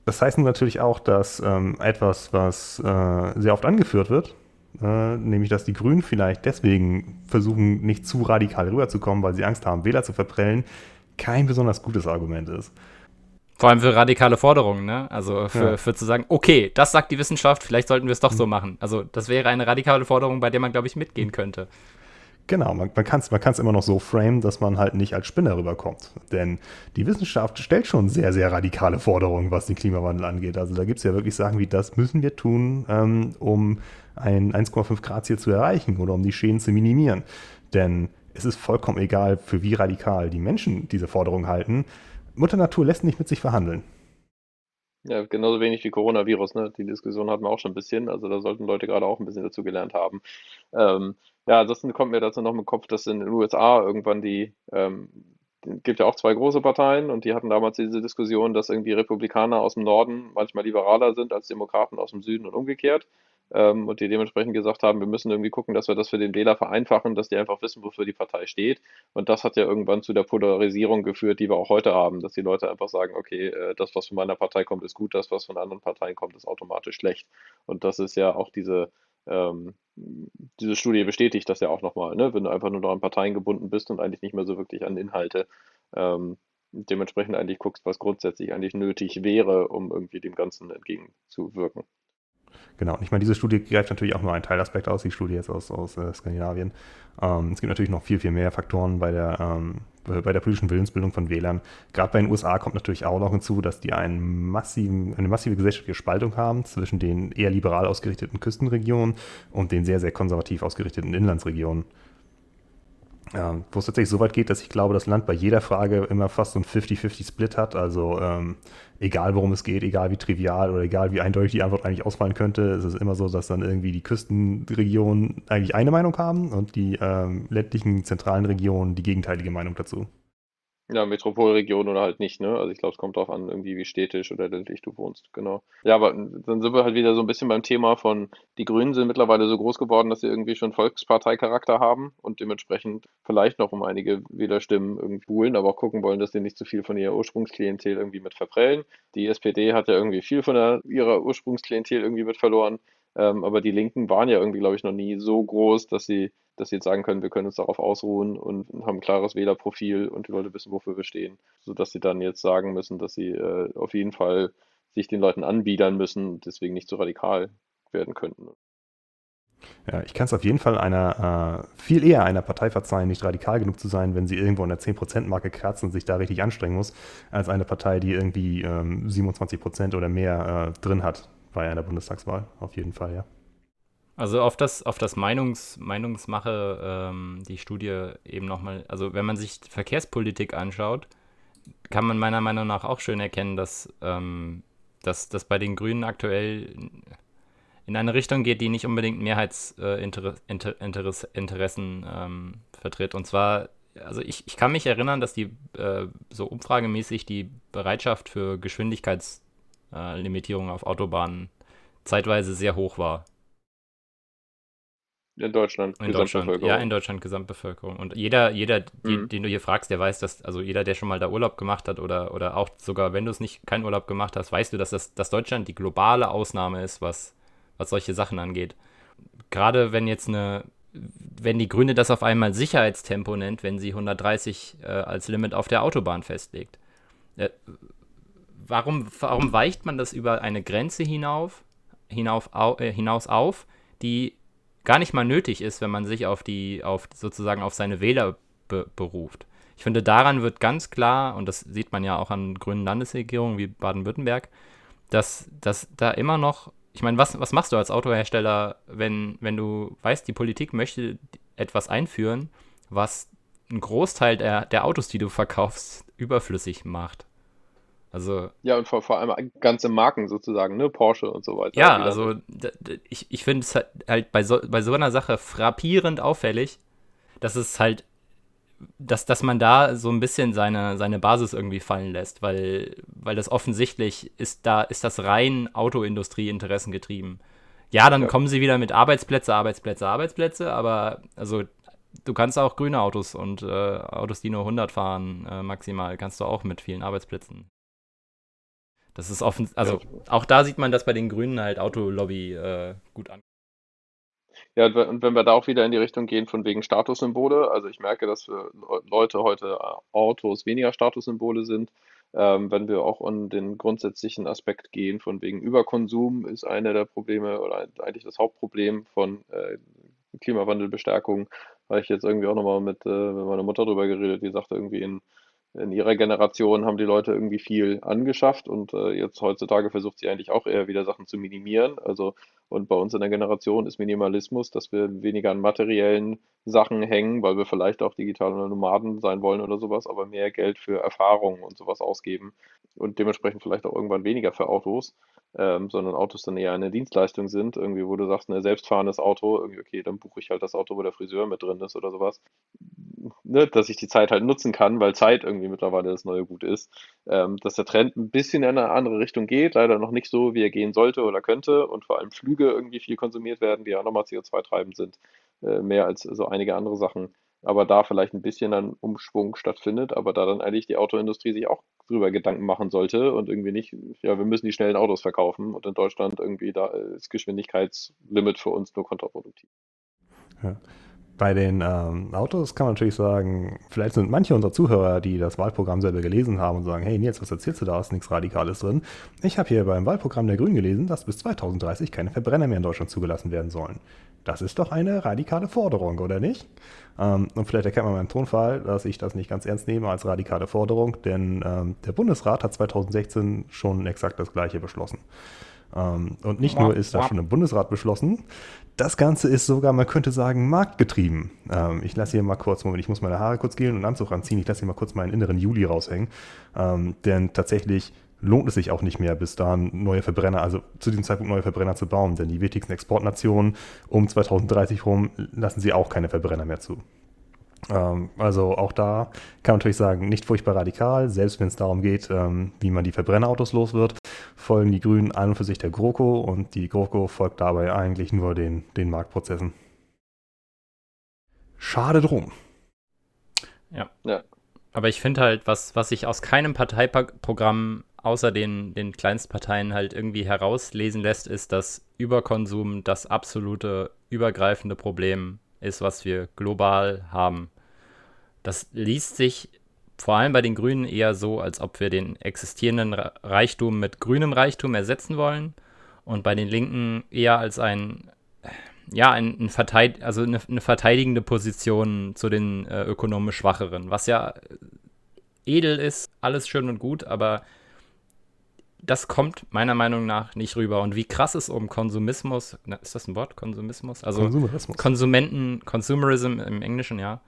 Das heißt natürlich auch, dass ähm, etwas, was äh, sehr oft angeführt wird, äh, nämlich dass die Grünen vielleicht deswegen versuchen, nicht zu radikal rüberzukommen, weil sie Angst haben, Wähler zu verprellen, kein besonders gutes Argument ist. Vor allem für radikale Forderungen, ne? Also für, ja. für zu sagen, okay, das sagt die Wissenschaft, vielleicht sollten wir es doch so mhm. machen. Also das wäre eine radikale Forderung, bei der man, glaube ich, mitgehen könnte. Genau, man, man kann es man immer noch so framen, dass man halt nicht als Spinner rüberkommt. Denn die Wissenschaft stellt schon sehr, sehr radikale Forderungen, was den Klimawandel angeht. Also da gibt es ja wirklich Sachen wie, das müssen wir tun, ähm, um ein 1,5 Grad Ziel zu erreichen oder um die Schäden zu minimieren. Denn es ist vollkommen egal, für wie radikal die Menschen diese Forderungen halten. Mutter Natur lässt nicht mit sich verhandeln. Ja, genauso wenig wie Coronavirus, ne? Die Diskussion hatten wir auch schon ein bisschen. Also da sollten Leute gerade auch ein bisschen dazu gelernt haben. Ähm, ja, ansonsten kommt mir dazu noch im Kopf, dass in den USA irgendwann die, ähm, gibt ja auch zwei große Parteien und die hatten damals diese Diskussion, dass irgendwie Republikaner aus dem Norden manchmal liberaler sind als Demokraten aus dem Süden und umgekehrt ähm, und die dementsprechend gesagt haben, wir müssen irgendwie gucken, dass wir das für den Wähler vereinfachen, dass die einfach wissen, wofür die Partei steht. Und das hat ja irgendwann zu der Polarisierung geführt, die wir auch heute haben, dass die Leute einfach sagen, okay, äh, das, was von meiner Partei kommt, ist gut, das, was von anderen Parteien kommt, ist automatisch schlecht. Und das ist ja auch diese, ähm, diese Studie bestätigt das ja auch nochmal, ne? wenn du einfach nur noch an Parteien gebunden bist und eigentlich nicht mehr so wirklich an Inhalte. Ähm, dementsprechend eigentlich guckst, was grundsätzlich eigentlich nötig wäre, um irgendwie dem Ganzen entgegenzuwirken. Genau, und ich meine, diese Studie greift natürlich auch nur einen Teilaspekt aus, die Studie jetzt aus, aus äh, Skandinavien. Ähm, es gibt natürlich noch viel, viel mehr Faktoren bei der, ähm, bei der politischen Willensbildung von Wählern. Gerade bei den USA kommt natürlich auch noch hinzu, dass die einen massiven, eine massive gesellschaftliche Spaltung haben zwischen den eher liberal ausgerichteten Küstenregionen und den sehr, sehr konservativ ausgerichteten Inlandsregionen. Ja, wo es tatsächlich so weit geht, dass ich glaube, das Land bei jeder Frage immer fast so ein 50-50-Split hat. Also ähm, egal worum es geht, egal wie trivial oder egal wie eindeutig die Antwort eigentlich ausfallen könnte, ist es immer so, dass dann irgendwie die Küstenregionen eigentlich eine Meinung haben und die ähm, ländlichen zentralen Regionen die gegenteilige Meinung dazu. Ja, Metropolregion oder halt nicht, ne? Also ich glaube, es kommt darauf an, irgendwie wie städtisch oder ländlich du wohnst, genau. Ja, aber dann sind wir halt wieder so ein bisschen beim Thema von, die Grünen sind mittlerweile so groß geworden, dass sie irgendwie schon Volksparteicharakter haben und dementsprechend vielleicht noch um einige Wählerstimmen irgendwie buhlen, aber auch gucken wollen, dass sie nicht zu viel von ihrer Ursprungsklientel irgendwie mit verprellen. Die SPD hat ja irgendwie viel von der, ihrer Ursprungsklientel irgendwie mit verloren. Ähm, aber die Linken waren ja irgendwie, glaube ich, noch nie so groß, dass sie, dass sie jetzt sagen können, wir können uns darauf ausruhen und haben ein klares Wählerprofil und die Leute wissen, wofür wir stehen. Sodass sie dann jetzt sagen müssen, dass sie äh, auf jeden Fall sich den Leuten anbiedern müssen und deswegen nicht so radikal werden könnten. Ja, ich kann es auf jeden Fall einer, äh, viel eher einer Partei verzeihen, nicht radikal genug zu sein, wenn sie irgendwo an der 10%-Marke kratzt und sich da richtig anstrengen muss, als eine Partei, die irgendwie ähm, 27% oder mehr äh, drin hat bei einer Bundestagswahl, auf jeden Fall, ja. Also auf das, auf das Meinungs, Meinungsmache, ähm, die Studie eben nochmal, also wenn man sich Verkehrspolitik anschaut, kann man meiner Meinung nach auch schön erkennen, dass, ähm, dass das bei den Grünen aktuell in eine Richtung geht, die nicht unbedingt Mehrheitsinteressen äh, ähm, vertritt. Und zwar, also ich, ich kann mich erinnern, dass die äh, so umfragemäßig die Bereitschaft für Geschwindigkeits äh, Limitierung auf Autobahnen zeitweise sehr hoch war. In Deutschland, in Deutschland, ja, in Deutschland Gesamtbevölkerung. Und jeder, jeder, mhm. den du hier fragst, der weiß, dass, also jeder, der schon mal da Urlaub gemacht hat oder, oder auch sogar, wenn du es nicht keinen Urlaub gemacht hast, weißt du, dass, das, dass Deutschland die globale Ausnahme ist, was, was solche Sachen angeht. Gerade wenn jetzt eine, wenn die Grüne das auf einmal Sicherheitstempo nennt, wenn sie 130 äh, als Limit auf der Autobahn festlegt. Äh, warum, warum weicht man das über eine Grenze hinauf, hinauf au, äh, hinaus auf, die gar nicht mal nötig ist, wenn man sich auf die, auf sozusagen auf seine Wähler be beruft. Ich finde, daran wird ganz klar, und das sieht man ja auch an grünen Landesregierungen wie Baden-Württemberg, dass, dass da immer noch, ich meine, was, was machst du als Autohersteller, wenn, wenn du weißt, die Politik möchte etwas einführen, was einen Großteil der, der Autos, die du verkaufst, überflüssig macht? Also. Ja, und vor, vor allem ganze Marken sozusagen, ne? Porsche und so weiter. Ja, also ich, ich finde es halt, halt bei, so, bei so einer Sache frappierend auffällig, dass es halt dass, dass man da so ein bisschen seine, seine Basis irgendwie fallen lässt, weil, weil das offensichtlich ist da, ist das rein Autoindustrie-Interessen getrieben. Ja, dann ja. kommen sie wieder mit Arbeitsplätze, Arbeitsplätze, Arbeitsplätze, aber also du kannst auch grüne Autos und äh, Autos, die nur 100 fahren, äh, maximal, kannst du auch mit vielen Arbeitsplätzen. Das ist offen, also auch da sieht man, dass bei den Grünen halt Autolobby äh, gut an. Ja, und wenn wir da auch wieder in die Richtung gehen von wegen Statussymbole, also ich merke, dass für Leute heute äh, Autos weniger Statussymbole sind. Ähm, wenn wir auch in den grundsätzlichen Aspekt gehen, von wegen Überkonsum ist einer der Probleme oder eigentlich das Hauptproblem von äh, Klimawandelbestärkung, weil ich jetzt irgendwie auch nochmal mit, äh, mit meiner Mutter drüber geredet, die sagte irgendwie in in ihrer Generation haben die Leute irgendwie viel angeschafft und äh, jetzt heutzutage versucht sie eigentlich auch eher wieder Sachen zu minimieren. Also und bei uns in der Generation ist Minimalismus, dass wir weniger an materiellen Sachen hängen, weil wir vielleicht auch digitale Nomaden sein wollen oder sowas, aber mehr Geld für Erfahrungen und sowas ausgeben und dementsprechend vielleicht auch irgendwann weniger für Autos, ähm, sondern Autos dann eher eine Dienstleistung sind, irgendwie, wo du sagst, ein selbstfahrendes Auto, irgendwie, okay, dann buche ich halt das Auto, wo der Friseur mit drin ist oder sowas ne, dass ich die Zeit halt nutzen kann, weil Zeit irgendwie mittlerweile das neue Gut ist, ähm, dass der Trend ein bisschen in eine andere Richtung geht, leider noch nicht so, wie er gehen sollte oder könnte und vor allem Flüge irgendwie viel konsumiert werden, die ja nochmal CO2-treibend sind, äh, mehr als so einige andere Sachen. Aber da vielleicht ein bisschen ein Umschwung stattfindet, aber da dann eigentlich die Autoindustrie sich auch drüber Gedanken machen sollte und irgendwie nicht, ja, wir müssen die schnellen Autos verkaufen und in Deutschland irgendwie da ist Geschwindigkeitslimit für uns nur kontraproduktiv. Ja. Bei den ähm, Autos kann man natürlich sagen, vielleicht sind manche unserer Zuhörer, die das Wahlprogramm selber gelesen haben und sagen, hey Nils, was erzählst du da, ist nichts Radikales drin. Ich habe hier beim Wahlprogramm der Grünen gelesen, dass bis 2030 keine Verbrenner mehr in Deutschland zugelassen werden sollen. Das ist doch eine radikale Forderung, oder nicht? Ähm, und vielleicht erkennt man beim Tonfall, dass ich das nicht ganz ernst nehme als radikale Forderung, denn ähm, der Bundesrat hat 2016 schon exakt das Gleiche beschlossen. Ähm, und nicht nur ist das schon im Bundesrat beschlossen, das Ganze ist sogar, man könnte sagen, marktgetrieben. Ähm, ich lasse hier mal kurz, Moment, ich muss meine Haare kurz gehen und einen Anzug anziehen. Ich lasse hier mal kurz meinen inneren Juli raushängen. Ähm, denn tatsächlich lohnt es sich auch nicht mehr, bis dahin neue Verbrenner, also zu diesem Zeitpunkt neue Verbrenner zu bauen. Denn die wichtigsten Exportnationen um 2030 rum lassen sie auch keine Verbrenner mehr zu. Ähm, also auch da kann man natürlich sagen, nicht furchtbar radikal, selbst wenn es darum geht, ähm, wie man die Verbrennerautos los wird, folgen die Grünen an und für sich der GroKo und die GroKo folgt dabei eigentlich nur den, den Marktprozessen. Schade drum. Ja. ja. Aber ich finde halt, was, was sich aus keinem Parteiprogramm außer den, den Kleinstparteien halt irgendwie herauslesen lässt, ist, dass Überkonsum das absolute übergreifende Problem ist, was wir global haben. Das liest sich vor allem bei den Grünen eher so, als ob wir den existierenden Reichtum mit grünem Reichtum ersetzen wollen und bei den Linken eher als ein ja, ein, ein Verteid also eine, eine, verteidigende Position zu den äh, ökonomisch Schwacheren, was ja edel ist, alles schön und gut, aber das kommt meiner Meinung nach nicht rüber. Und wie krass es um Konsumismus, na, ist das ein Wort, Konsumismus? Also Konsumerismus. Konsumenten, Consumerism im Englischen, ja.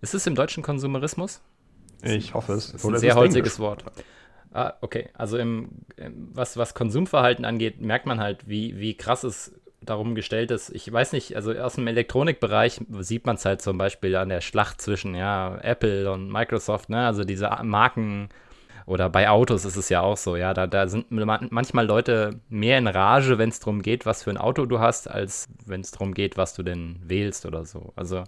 Ist es im Deutschen Konsumerismus? Ich hoffe es. Das ist ein sehr holziges Wort. Ah, okay. Also im, im, was, was Konsumverhalten angeht, merkt man halt, wie, wie krass es darum gestellt ist. Ich weiß nicht, also aus dem Elektronikbereich sieht man es halt zum Beispiel an der Schlacht zwischen ja, Apple und Microsoft, ne? Also diese Marken oder bei Autos ist es ja auch so, ja, da, da sind manchmal Leute mehr in Rage, wenn es darum geht, was für ein Auto du hast, als wenn es darum geht, was du denn wählst oder so. Also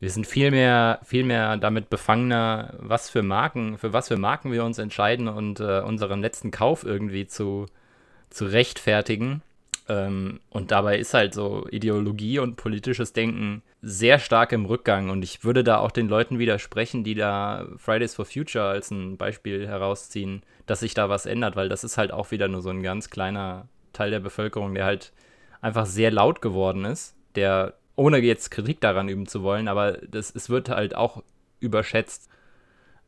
wir sind viel mehr, viel mehr damit befangener, was für Marken, für was für Marken wir uns entscheiden und äh, unseren letzten Kauf irgendwie zu, zu rechtfertigen. Ähm, und dabei ist halt so Ideologie und politisches Denken sehr stark im Rückgang. Und ich würde da auch den Leuten widersprechen, die da Fridays for Future als ein Beispiel herausziehen, dass sich da was ändert, weil das ist halt auch wieder nur so ein ganz kleiner Teil der Bevölkerung, der halt einfach sehr laut geworden ist, der, ohne jetzt Kritik daran üben zu wollen, aber das, es wird halt auch überschätzt,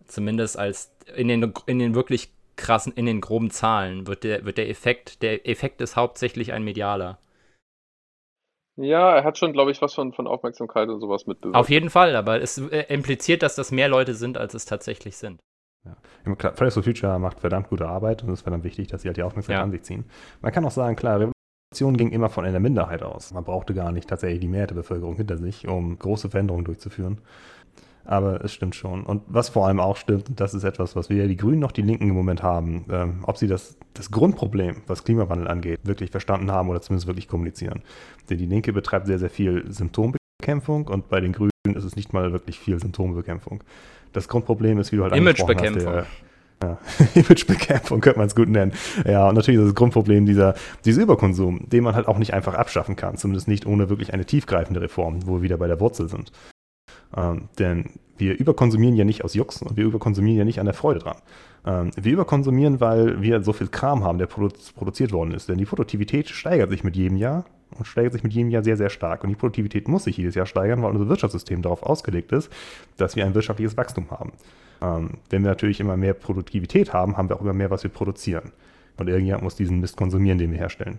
zumindest als in den, in den wirklich krassen, in den groben Zahlen wird der, wird der Effekt, der Effekt ist hauptsächlich ein medialer. Ja, er hat schon, glaube ich, was von, von Aufmerksamkeit und sowas mitbewirkt. Auf jeden Fall, aber es äh, impliziert, dass das mehr Leute sind, als es tatsächlich sind. Ja. Klar, Fridays for Future macht verdammt gute Arbeit und es ist verdammt wichtig, dass sie halt die Aufmerksamkeit ja. an sich ziehen. Man kann auch sagen, klar, Revolution ging immer von einer Minderheit aus. Man brauchte gar nicht tatsächlich die Mehrheit der Bevölkerung hinter sich, um große Veränderungen durchzuführen. Aber es stimmt schon. Und was vor allem auch stimmt, das ist etwas, was weder die Grünen noch die Linken im Moment haben, ähm, ob sie das, das Grundproblem, was Klimawandel angeht, wirklich verstanden haben oder zumindest wirklich kommunizieren. Denn die Linke betreibt sehr, sehr viel Symptombekämpfung und bei den Grünen ist es nicht mal wirklich viel Symptombekämpfung. Das Grundproblem ist, wie du halt Imagebekämpfung. Hast, ja, Imagebekämpfung könnte man es gut nennen. Ja, und natürlich ist das Grundproblem dieser, dieser Überkonsum, den man halt auch nicht einfach abschaffen kann, zumindest nicht ohne wirklich eine tiefgreifende Reform, wo wir wieder bei der Wurzel sind. Ähm, denn wir überkonsumieren ja nicht aus Jux und wir überkonsumieren ja nicht an der Freude dran. Ähm, wir überkonsumieren, weil wir so viel Kram haben, der produ produziert worden ist. Denn die Produktivität steigert sich mit jedem Jahr und steigert sich mit jedem Jahr sehr, sehr stark. Und die Produktivität muss sich jedes Jahr steigern, weil unser Wirtschaftssystem darauf ausgelegt ist, dass wir ein wirtschaftliches Wachstum haben. Ähm, wenn wir natürlich immer mehr Produktivität haben, haben wir auch immer mehr, was wir produzieren. Und irgendjemand muss diesen Mist konsumieren, den wir herstellen.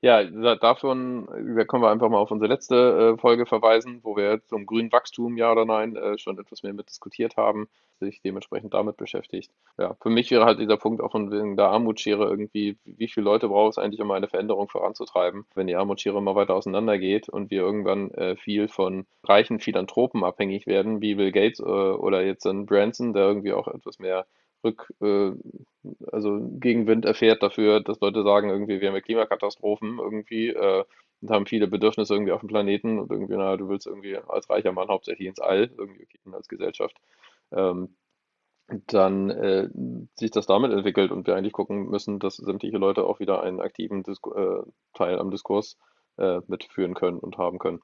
Ja, davon da können wir einfach mal auf unsere letzte äh, Folge verweisen, wo wir zum grünen Wachstum, ja oder nein, äh, schon etwas mehr mit diskutiert haben, sich dementsprechend damit beschäftigt. Ja, für mich wäre halt dieser Punkt auch von wegen der Armutsschere irgendwie, wie viele Leute braucht es eigentlich, um eine Veränderung voranzutreiben, wenn die Armutsschere immer weiter auseinandergeht und wir irgendwann äh, viel von reichen Philanthropen abhängig werden, wie Bill Gates äh, oder jetzt dann Branson, der irgendwie auch etwas mehr Rück, äh, also Gegenwind erfährt dafür, dass Leute sagen, irgendwie, wir haben ja Klimakatastrophen irgendwie äh, und haben viele Bedürfnisse irgendwie auf dem Planeten und irgendwie, na, du willst irgendwie als reicher Mann hauptsächlich ins All, irgendwie als Gesellschaft. Ähm, dann äh, sich das damit entwickelt und wir eigentlich gucken müssen, dass sämtliche Leute auch wieder einen aktiven Disku äh, Teil am Diskurs äh, mitführen können und haben können.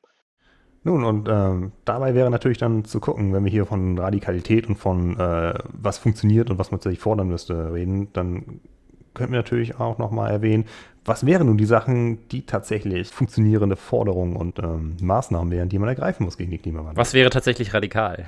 Nun, und ähm, dabei wäre natürlich dann zu gucken, wenn wir hier von Radikalität und von äh, was funktioniert und was man tatsächlich fordern müsste reden, dann könnten wir natürlich auch nochmal erwähnen, was wären nun die Sachen, die tatsächlich funktionierende Forderungen und ähm, Maßnahmen wären, die man ergreifen muss gegen die Klimawandel? Was wäre tatsächlich radikal?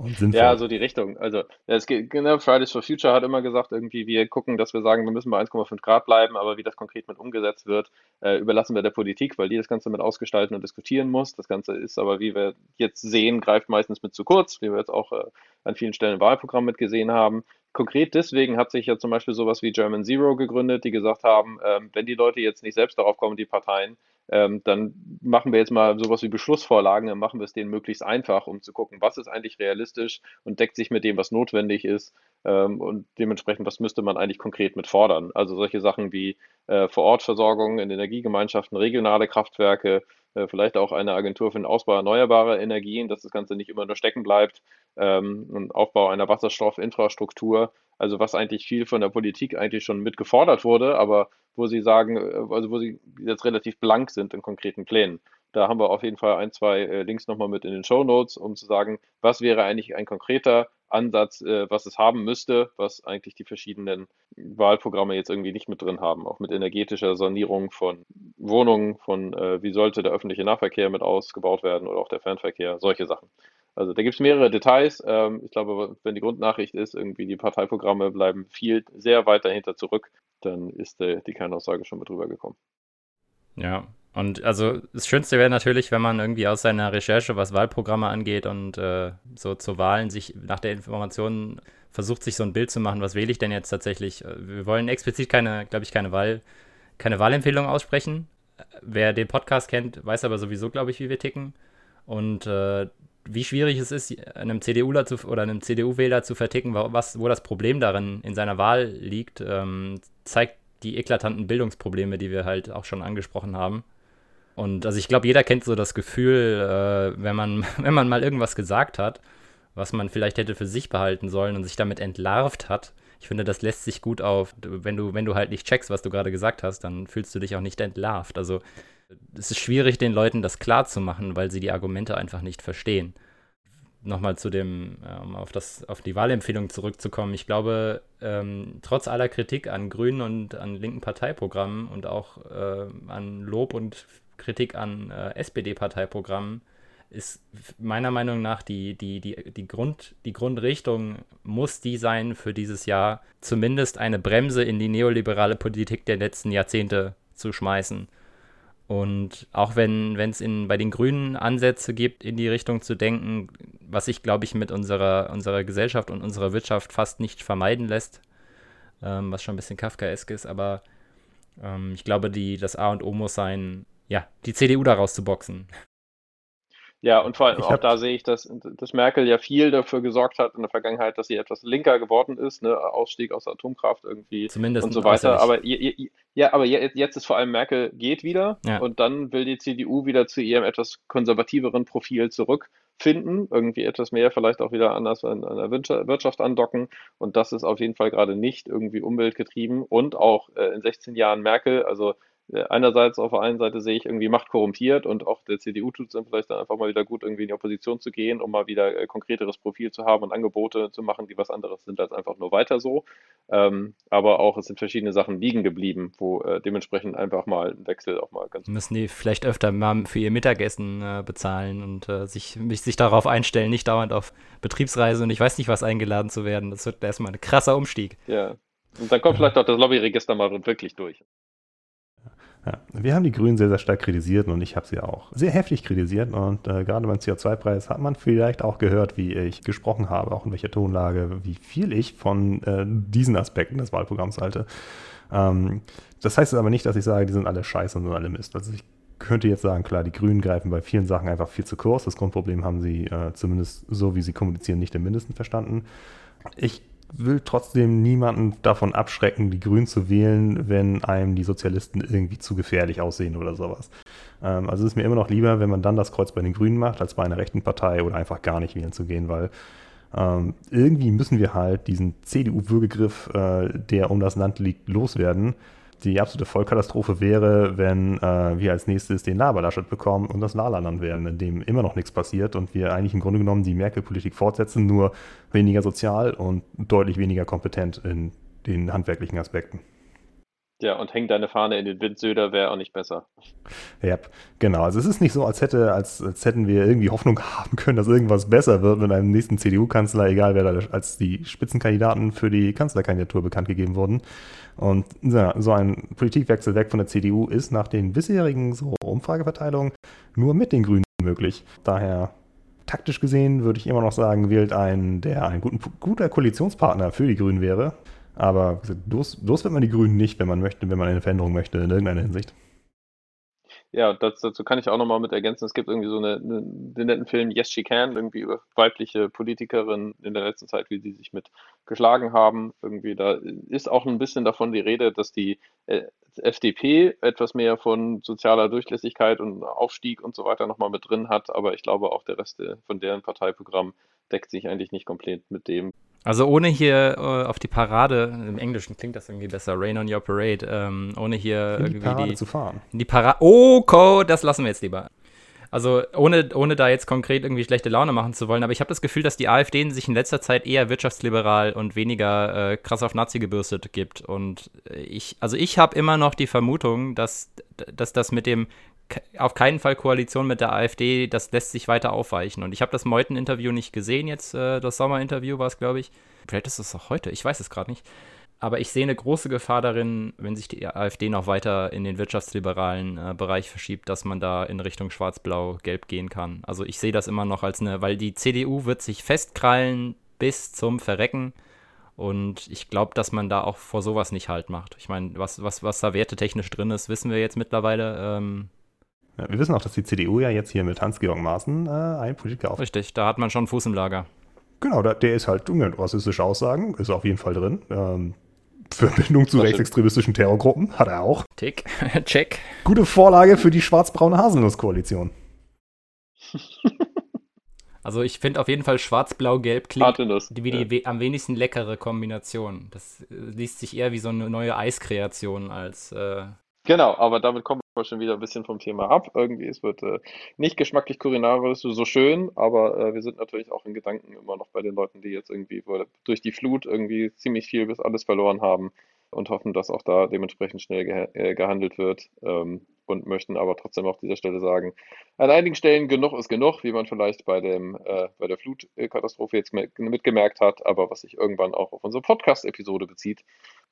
Und sinnvoll. Ja, so die Richtung. Also es geht, genau, Fridays for Future hat immer gesagt, irgendwie wir gucken, dass wir sagen, wir müssen bei 1,5 Grad bleiben, aber wie das konkret mit umgesetzt wird, äh, überlassen wir der Politik, weil die das Ganze mit ausgestalten und diskutieren muss. Das Ganze ist aber, wie wir jetzt sehen, greift meistens mit zu kurz, wie wir jetzt auch äh, an vielen Stellen im Wahlprogramm mitgesehen haben. Konkret deswegen hat sich ja zum Beispiel sowas wie German Zero gegründet, die gesagt haben, ähm, wenn die Leute jetzt nicht selbst darauf kommen, die Parteien, ähm, dann machen wir jetzt mal sowas wie Beschlussvorlagen, dann machen wir es denen möglichst einfach, um zu gucken, was ist eigentlich realistisch und deckt sich mit dem, was notwendig ist ähm, und dementsprechend, was müsste man eigentlich konkret mit fordern. Also solche Sachen wie äh, Vorortversorgung in Energiegemeinschaften, regionale Kraftwerke, äh, vielleicht auch eine Agentur für den Ausbau erneuerbarer Energien, dass das Ganze nicht immer nur stecken bleibt, ähm, und Aufbau einer Wasserstoffinfrastruktur, also was eigentlich viel von der Politik eigentlich schon mit gefordert wurde, aber wo sie sagen, äh, also wo sie jetzt relativ blank sind in konkreten Plänen. Da haben wir auf jeden Fall ein, zwei äh, Links nochmal mit in den Show Notes, um zu sagen, was wäre eigentlich ein konkreter Ansatz, äh, was es haben müsste, was eigentlich die verschiedenen Wahlprogramme jetzt irgendwie nicht mit drin haben, auch mit energetischer Sanierung von Wohnungen, von wie sollte der öffentliche Nahverkehr mit ausgebaut werden oder auch der Fernverkehr, solche Sachen. Also da gibt es mehrere Details. Ähm, ich glaube, wenn die Grundnachricht ist, irgendwie die Parteiprogramme bleiben viel sehr weit dahinter zurück, dann ist äh, die Kernaussage schon mit drüber gekommen. Ja, und also das Schönste wäre natürlich, wenn man irgendwie aus seiner Recherche, was Wahlprogramme angeht und äh, so zu Wahlen sich nach der Information versucht, sich so ein Bild zu machen, was wähle ich denn jetzt tatsächlich? Wir wollen explizit keine, glaube ich, keine Wahl, keine Wahlempfehlung aussprechen. Wer den Podcast kennt, weiß aber sowieso, glaube ich, wie wir ticken. Und äh, wie schwierig es ist, einem CDUler zu, oder einem CDU-Wähler zu verticken, was, wo das Problem darin in seiner Wahl liegt, ähm, zeigt die eklatanten Bildungsprobleme, die wir halt auch schon angesprochen haben. Und also ich glaube, jeder kennt so das Gefühl, äh, wenn, man, wenn man mal irgendwas gesagt hat, was man vielleicht hätte für sich behalten sollen und sich damit entlarvt hat. Ich finde, das lässt sich gut auf. Wenn du, wenn du halt nicht checkst, was du gerade gesagt hast, dann fühlst du dich auch nicht entlarvt. Also es ist schwierig, den Leuten das klar zu machen, weil sie die Argumente einfach nicht verstehen. Nochmal zu dem, um auf, das, auf die Wahlempfehlung zurückzukommen. Ich glaube, ähm, trotz aller Kritik an Grünen und an linken Parteiprogrammen und auch äh, an Lob und Kritik an äh, SPD-Parteiprogrammen ist meiner Meinung nach die, die, die, die, Grund, die Grundrichtung muss die sein für dieses Jahr, zumindest eine Bremse in die neoliberale Politik der letzten Jahrzehnte zu schmeißen. Und auch wenn es bei den Grünen Ansätze gibt, in die Richtung zu denken, was sich, glaube ich, mit unserer, unserer Gesellschaft und unserer Wirtschaft fast nicht vermeiden lässt, ähm, was schon ein bisschen Kafkaesk ist, aber ähm, ich glaube, die, das A und O muss sein, ja, die CDU daraus zu boxen. Ja, und vor allem auch da sehe ich, dass, dass Merkel ja viel dafür gesorgt hat in der Vergangenheit, dass sie etwas linker geworden ist, ne? Ausstieg aus der Atomkraft irgendwie Zumindest und so weiter. Aber ja, aber jetzt ist vor allem Merkel geht wieder ja. und dann will die CDU wieder zu ihrem etwas konservativeren Profil zurückfinden, irgendwie etwas mehr vielleicht auch wieder anders an, an der Wirtschaft andocken und das ist auf jeden Fall gerade nicht irgendwie umweltgetrieben und auch äh, in 16 Jahren Merkel, also äh, einerseits auf der einen Seite sehe ich irgendwie Macht korrumpiert und auch der CDU tut es dann vielleicht dann einfach mal wieder gut, irgendwie in die Opposition zu gehen, um mal wieder äh, konkreteres Profil zu haben und Angebote zu machen, die was anderes sind als einfach nur weiter so. Ähm, aber auch es sind verschiedene Sachen liegen geblieben, wo äh, dementsprechend einfach mal ein Wechsel auch mal ganz. Müssen die vielleicht öfter mal für ihr Mittagessen äh, bezahlen und äh, sich, sich darauf einstellen, nicht dauernd auf Betriebsreise und ich weiß nicht was eingeladen zu werden. Das wird erstmal ein krasser Umstieg. Ja. Und dann kommt vielleicht auch das Lobbyregister mal wirklich durch. Ja, wir haben die Grünen sehr, sehr stark kritisiert und ich habe sie auch sehr heftig kritisiert. Und äh, gerade beim CO2-Preis hat man vielleicht auch gehört, wie ich gesprochen habe, auch in welcher Tonlage, wie viel ich von äh, diesen Aspekten des Wahlprogramms halte. Ähm, das heißt aber nicht, dass ich sage, die sind alle scheiße und sind alle Mist. Also ich könnte jetzt sagen, klar, die Grünen greifen bei vielen Sachen einfach viel zu kurz. Das Grundproblem haben sie äh, zumindest so, wie sie kommunizieren, nicht im Mindesten verstanden. Ich will trotzdem niemanden davon abschrecken, die Grünen zu wählen, wenn einem die Sozialisten irgendwie zu gefährlich aussehen oder sowas. Ähm, also es ist mir immer noch lieber, wenn man dann das Kreuz bei den Grünen macht, als bei einer rechten Partei oder einfach gar nicht wählen zu gehen, weil ähm, irgendwie müssen wir halt diesen CDU-Würgegriff, äh, der um das Land liegt, loswerden die absolute Vollkatastrophe wäre, wenn äh, wir als nächstes den Laberlaschet bekommen und das Wahlland werden, in dem immer noch nichts passiert und wir eigentlich im Grunde genommen die Merkel-Politik fortsetzen, nur weniger sozial und deutlich weniger kompetent in den handwerklichen Aspekten. Ja, und häng deine Fahne in den Wind, Söder, wäre auch nicht besser. Ja, genau. Also es ist nicht so, als, hätte, als, als hätten wir irgendwie Hoffnung haben können, dass irgendwas besser wird mit einem nächsten CDU-Kanzler, egal wer da als die Spitzenkandidaten für die Kanzlerkandidatur bekannt gegeben wurden. Und ja, so ein Politikwechsel weg von der CDU ist nach den bisherigen so Umfrageverteilungen nur mit den Grünen möglich. Daher taktisch gesehen würde ich immer noch sagen, wählt einen, der ein guten, guter Koalitionspartner für die Grünen wäre. Aber los, los wird man die Grünen nicht, wenn man möchte, wenn man eine Veränderung möchte in irgendeiner Hinsicht. Ja, das, dazu kann ich auch nochmal mit ergänzen. Es gibt irgendwie so eine, eine, den netten Film Yes She Can, irgendwie über weibliche Politikerinnen in der letzten Zeit, wie sie sich mit geschlagen haben. Irgendwie da ist auch ein bisschen davon die Rede, dass die äh, FDP etwas mehr von sozialer Durchlässigkeit und Aufstieg und so weiter nochmal mit drin hat. Aber ich glaube auch der Rest von deren Parteiprogramm deckt sich eigentlich nicht komplett mit dem. Also ohne hier äh, auf die Parade, im Englischen klingt das irgendwie besser, Rain on Your Parade, ähm, ohne hier in die irgendwie Parade die, zu fahren. In die Parade, oh, Co, das lassen wir jetzt lieber. Also ohne, ohne da jetzt konkret irgendwie schlechte Laune machen zu wollen, aber ich habe das Gefühl, dass die AfD sich in letzter Zeit eher wirtschaftsliberal und weniger äh, krass auf Nazi gebürstet gibt. Und ich, also ich habe immer noch die Vermutung, dass, dass das mit dem auf keinen Fall Koalition mit der AfD, das lässt sich weiter aufweichen. Und ich habe das Meuthen-Interview nicht gesehen jetzt, äh, das Sommer-Interview war es, glaube ich. Vielleicht ist es auch heute, ich weiß es gerade nicht. Aber ich sehe eine große Gefahr darin, wenn sich die AfD noch weiter in den wirtschaftsliberalen äh, Bereich verschiebt, dass man da in Richtung Schwarz-Blau-Gelb gehen kann. Also ich sehe das immer noch als eine, weil die CDU wird sich festkrallen bis zum Verrecken. Und ich glaube, dass man da auch vor sowas nicht halt macht. Ich meine, was, was, was da wertetechnisch drin ist, wissen wir jetzt mittlerweile. Ähm, ja, wir wissen auch, dass die CDU ja jetzt hier mit Hans-Georg Maaßen äh, einen Politiker auf. Richtig, da hat man schon Fuß im Lager. Genau, der, der ist halt mit rassistische Aussagen, ist auf jeden Fall drin. Ähm, Verbindung zu rechtsextremistischen Terrorgruppen hat er auch. Tick, check. Gute Vorlage für die schwarz-braune Haselnuss-Koalition. Also ich finde auf jeden Fall schwarz-blau-gelb klingt wie die ja. am wenigsten leckere Kombination. Das äh, liest sich eher wie so eine neue Eiskreation als äh, Genau, aber damit kommen wir schon wieder ein bisschen vom Thema ab. Irgendwie, es wird äh, nicht geschmacklich kulinarisch so schön, aber äh, wir sind natürlich auch in Gedanken immer noch bei den Leuten, die jetzt irgendwie durch die Flut irgendwie ziemlich viel bis alles verloren haben und hoffen, dass auch da dementsprechend schnell ge äh, gehandelt wird. Ähm, und möchten aber trotzdem auf dieser Stelle sagen, an einigen Stellen genug ist genug, wie man vielleicht bei, dem, äh, bei der Flutkatastrophe jetzt mitgemerkt hat, aber was sich irgendwann auch auf unsere Podcast-Episode bezieht.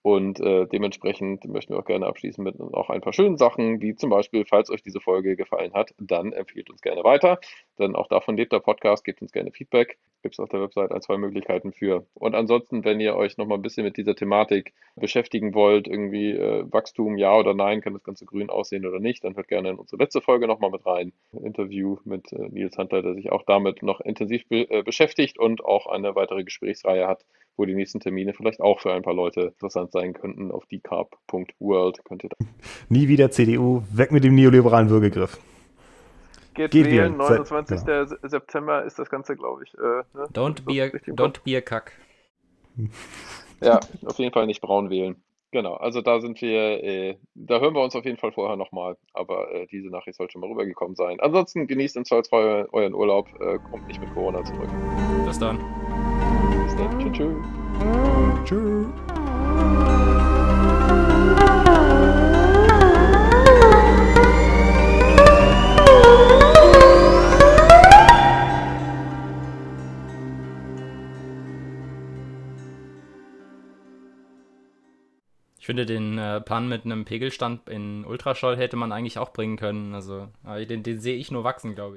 Und äh, dementsprechend möchten wir auch gerne abschließen mit noch ein paar schönen Sachen, wie zum Beispiel, falls euch diese Folge gefallen hat, dann empfiehlt uns gerne weiter. Denn auch davon lebt der Podcast, gebt uns gerne Feedback. Gibt es auf der Website ein, zwei Möglichkeiten für. Und ansonsten, wenn ihr euch nochmal ein bisschen mit dieser Thematik beschäftigen wollt, irgendwie äh, Wachstum, ja oder nein, kann das Ganze grün aussehen oder nicht, dann hört gerne in unsere letzte Folge nochmal mit rein. Ein Interview mit äh, Nils Hunter, der sich auch damit noch intensiv be äh, beschäftigt und auch eine weitere Gesprächsreihe hat, wo die nächsten Termine vielleicht auch für ein paar Leute interessant sein könnten. Auf decarb.world könnt ihr da. Nie wieder CDU, weg mit dem neoliberalen Würgegriff. Geht, Geht wählen, 29. Ja. September ist das Ganze, glaube ich. Äh, ne? Don't, be a, don't be a Kack. Ja, auf jeden Fall nicht braun wählen. Genau, also da sind wir, äh, da hören wir uns auf jeden Fall vorher nochmal, aber äh, diese Nachricht sollte schon mal rübergekommen sein. Ansonsten genießt im Zweifelsfall euren Urlaub, äh, kommt nicht mit Corona zurück. Bis dann. Bis dann, tschüss. Tschüss. Finde, den äh, Pan mit einem Pegelstand in Ultraschall hätte man eigentlich auch bringen können. Also, den, den sehe ich nur wachsen, glaube ich.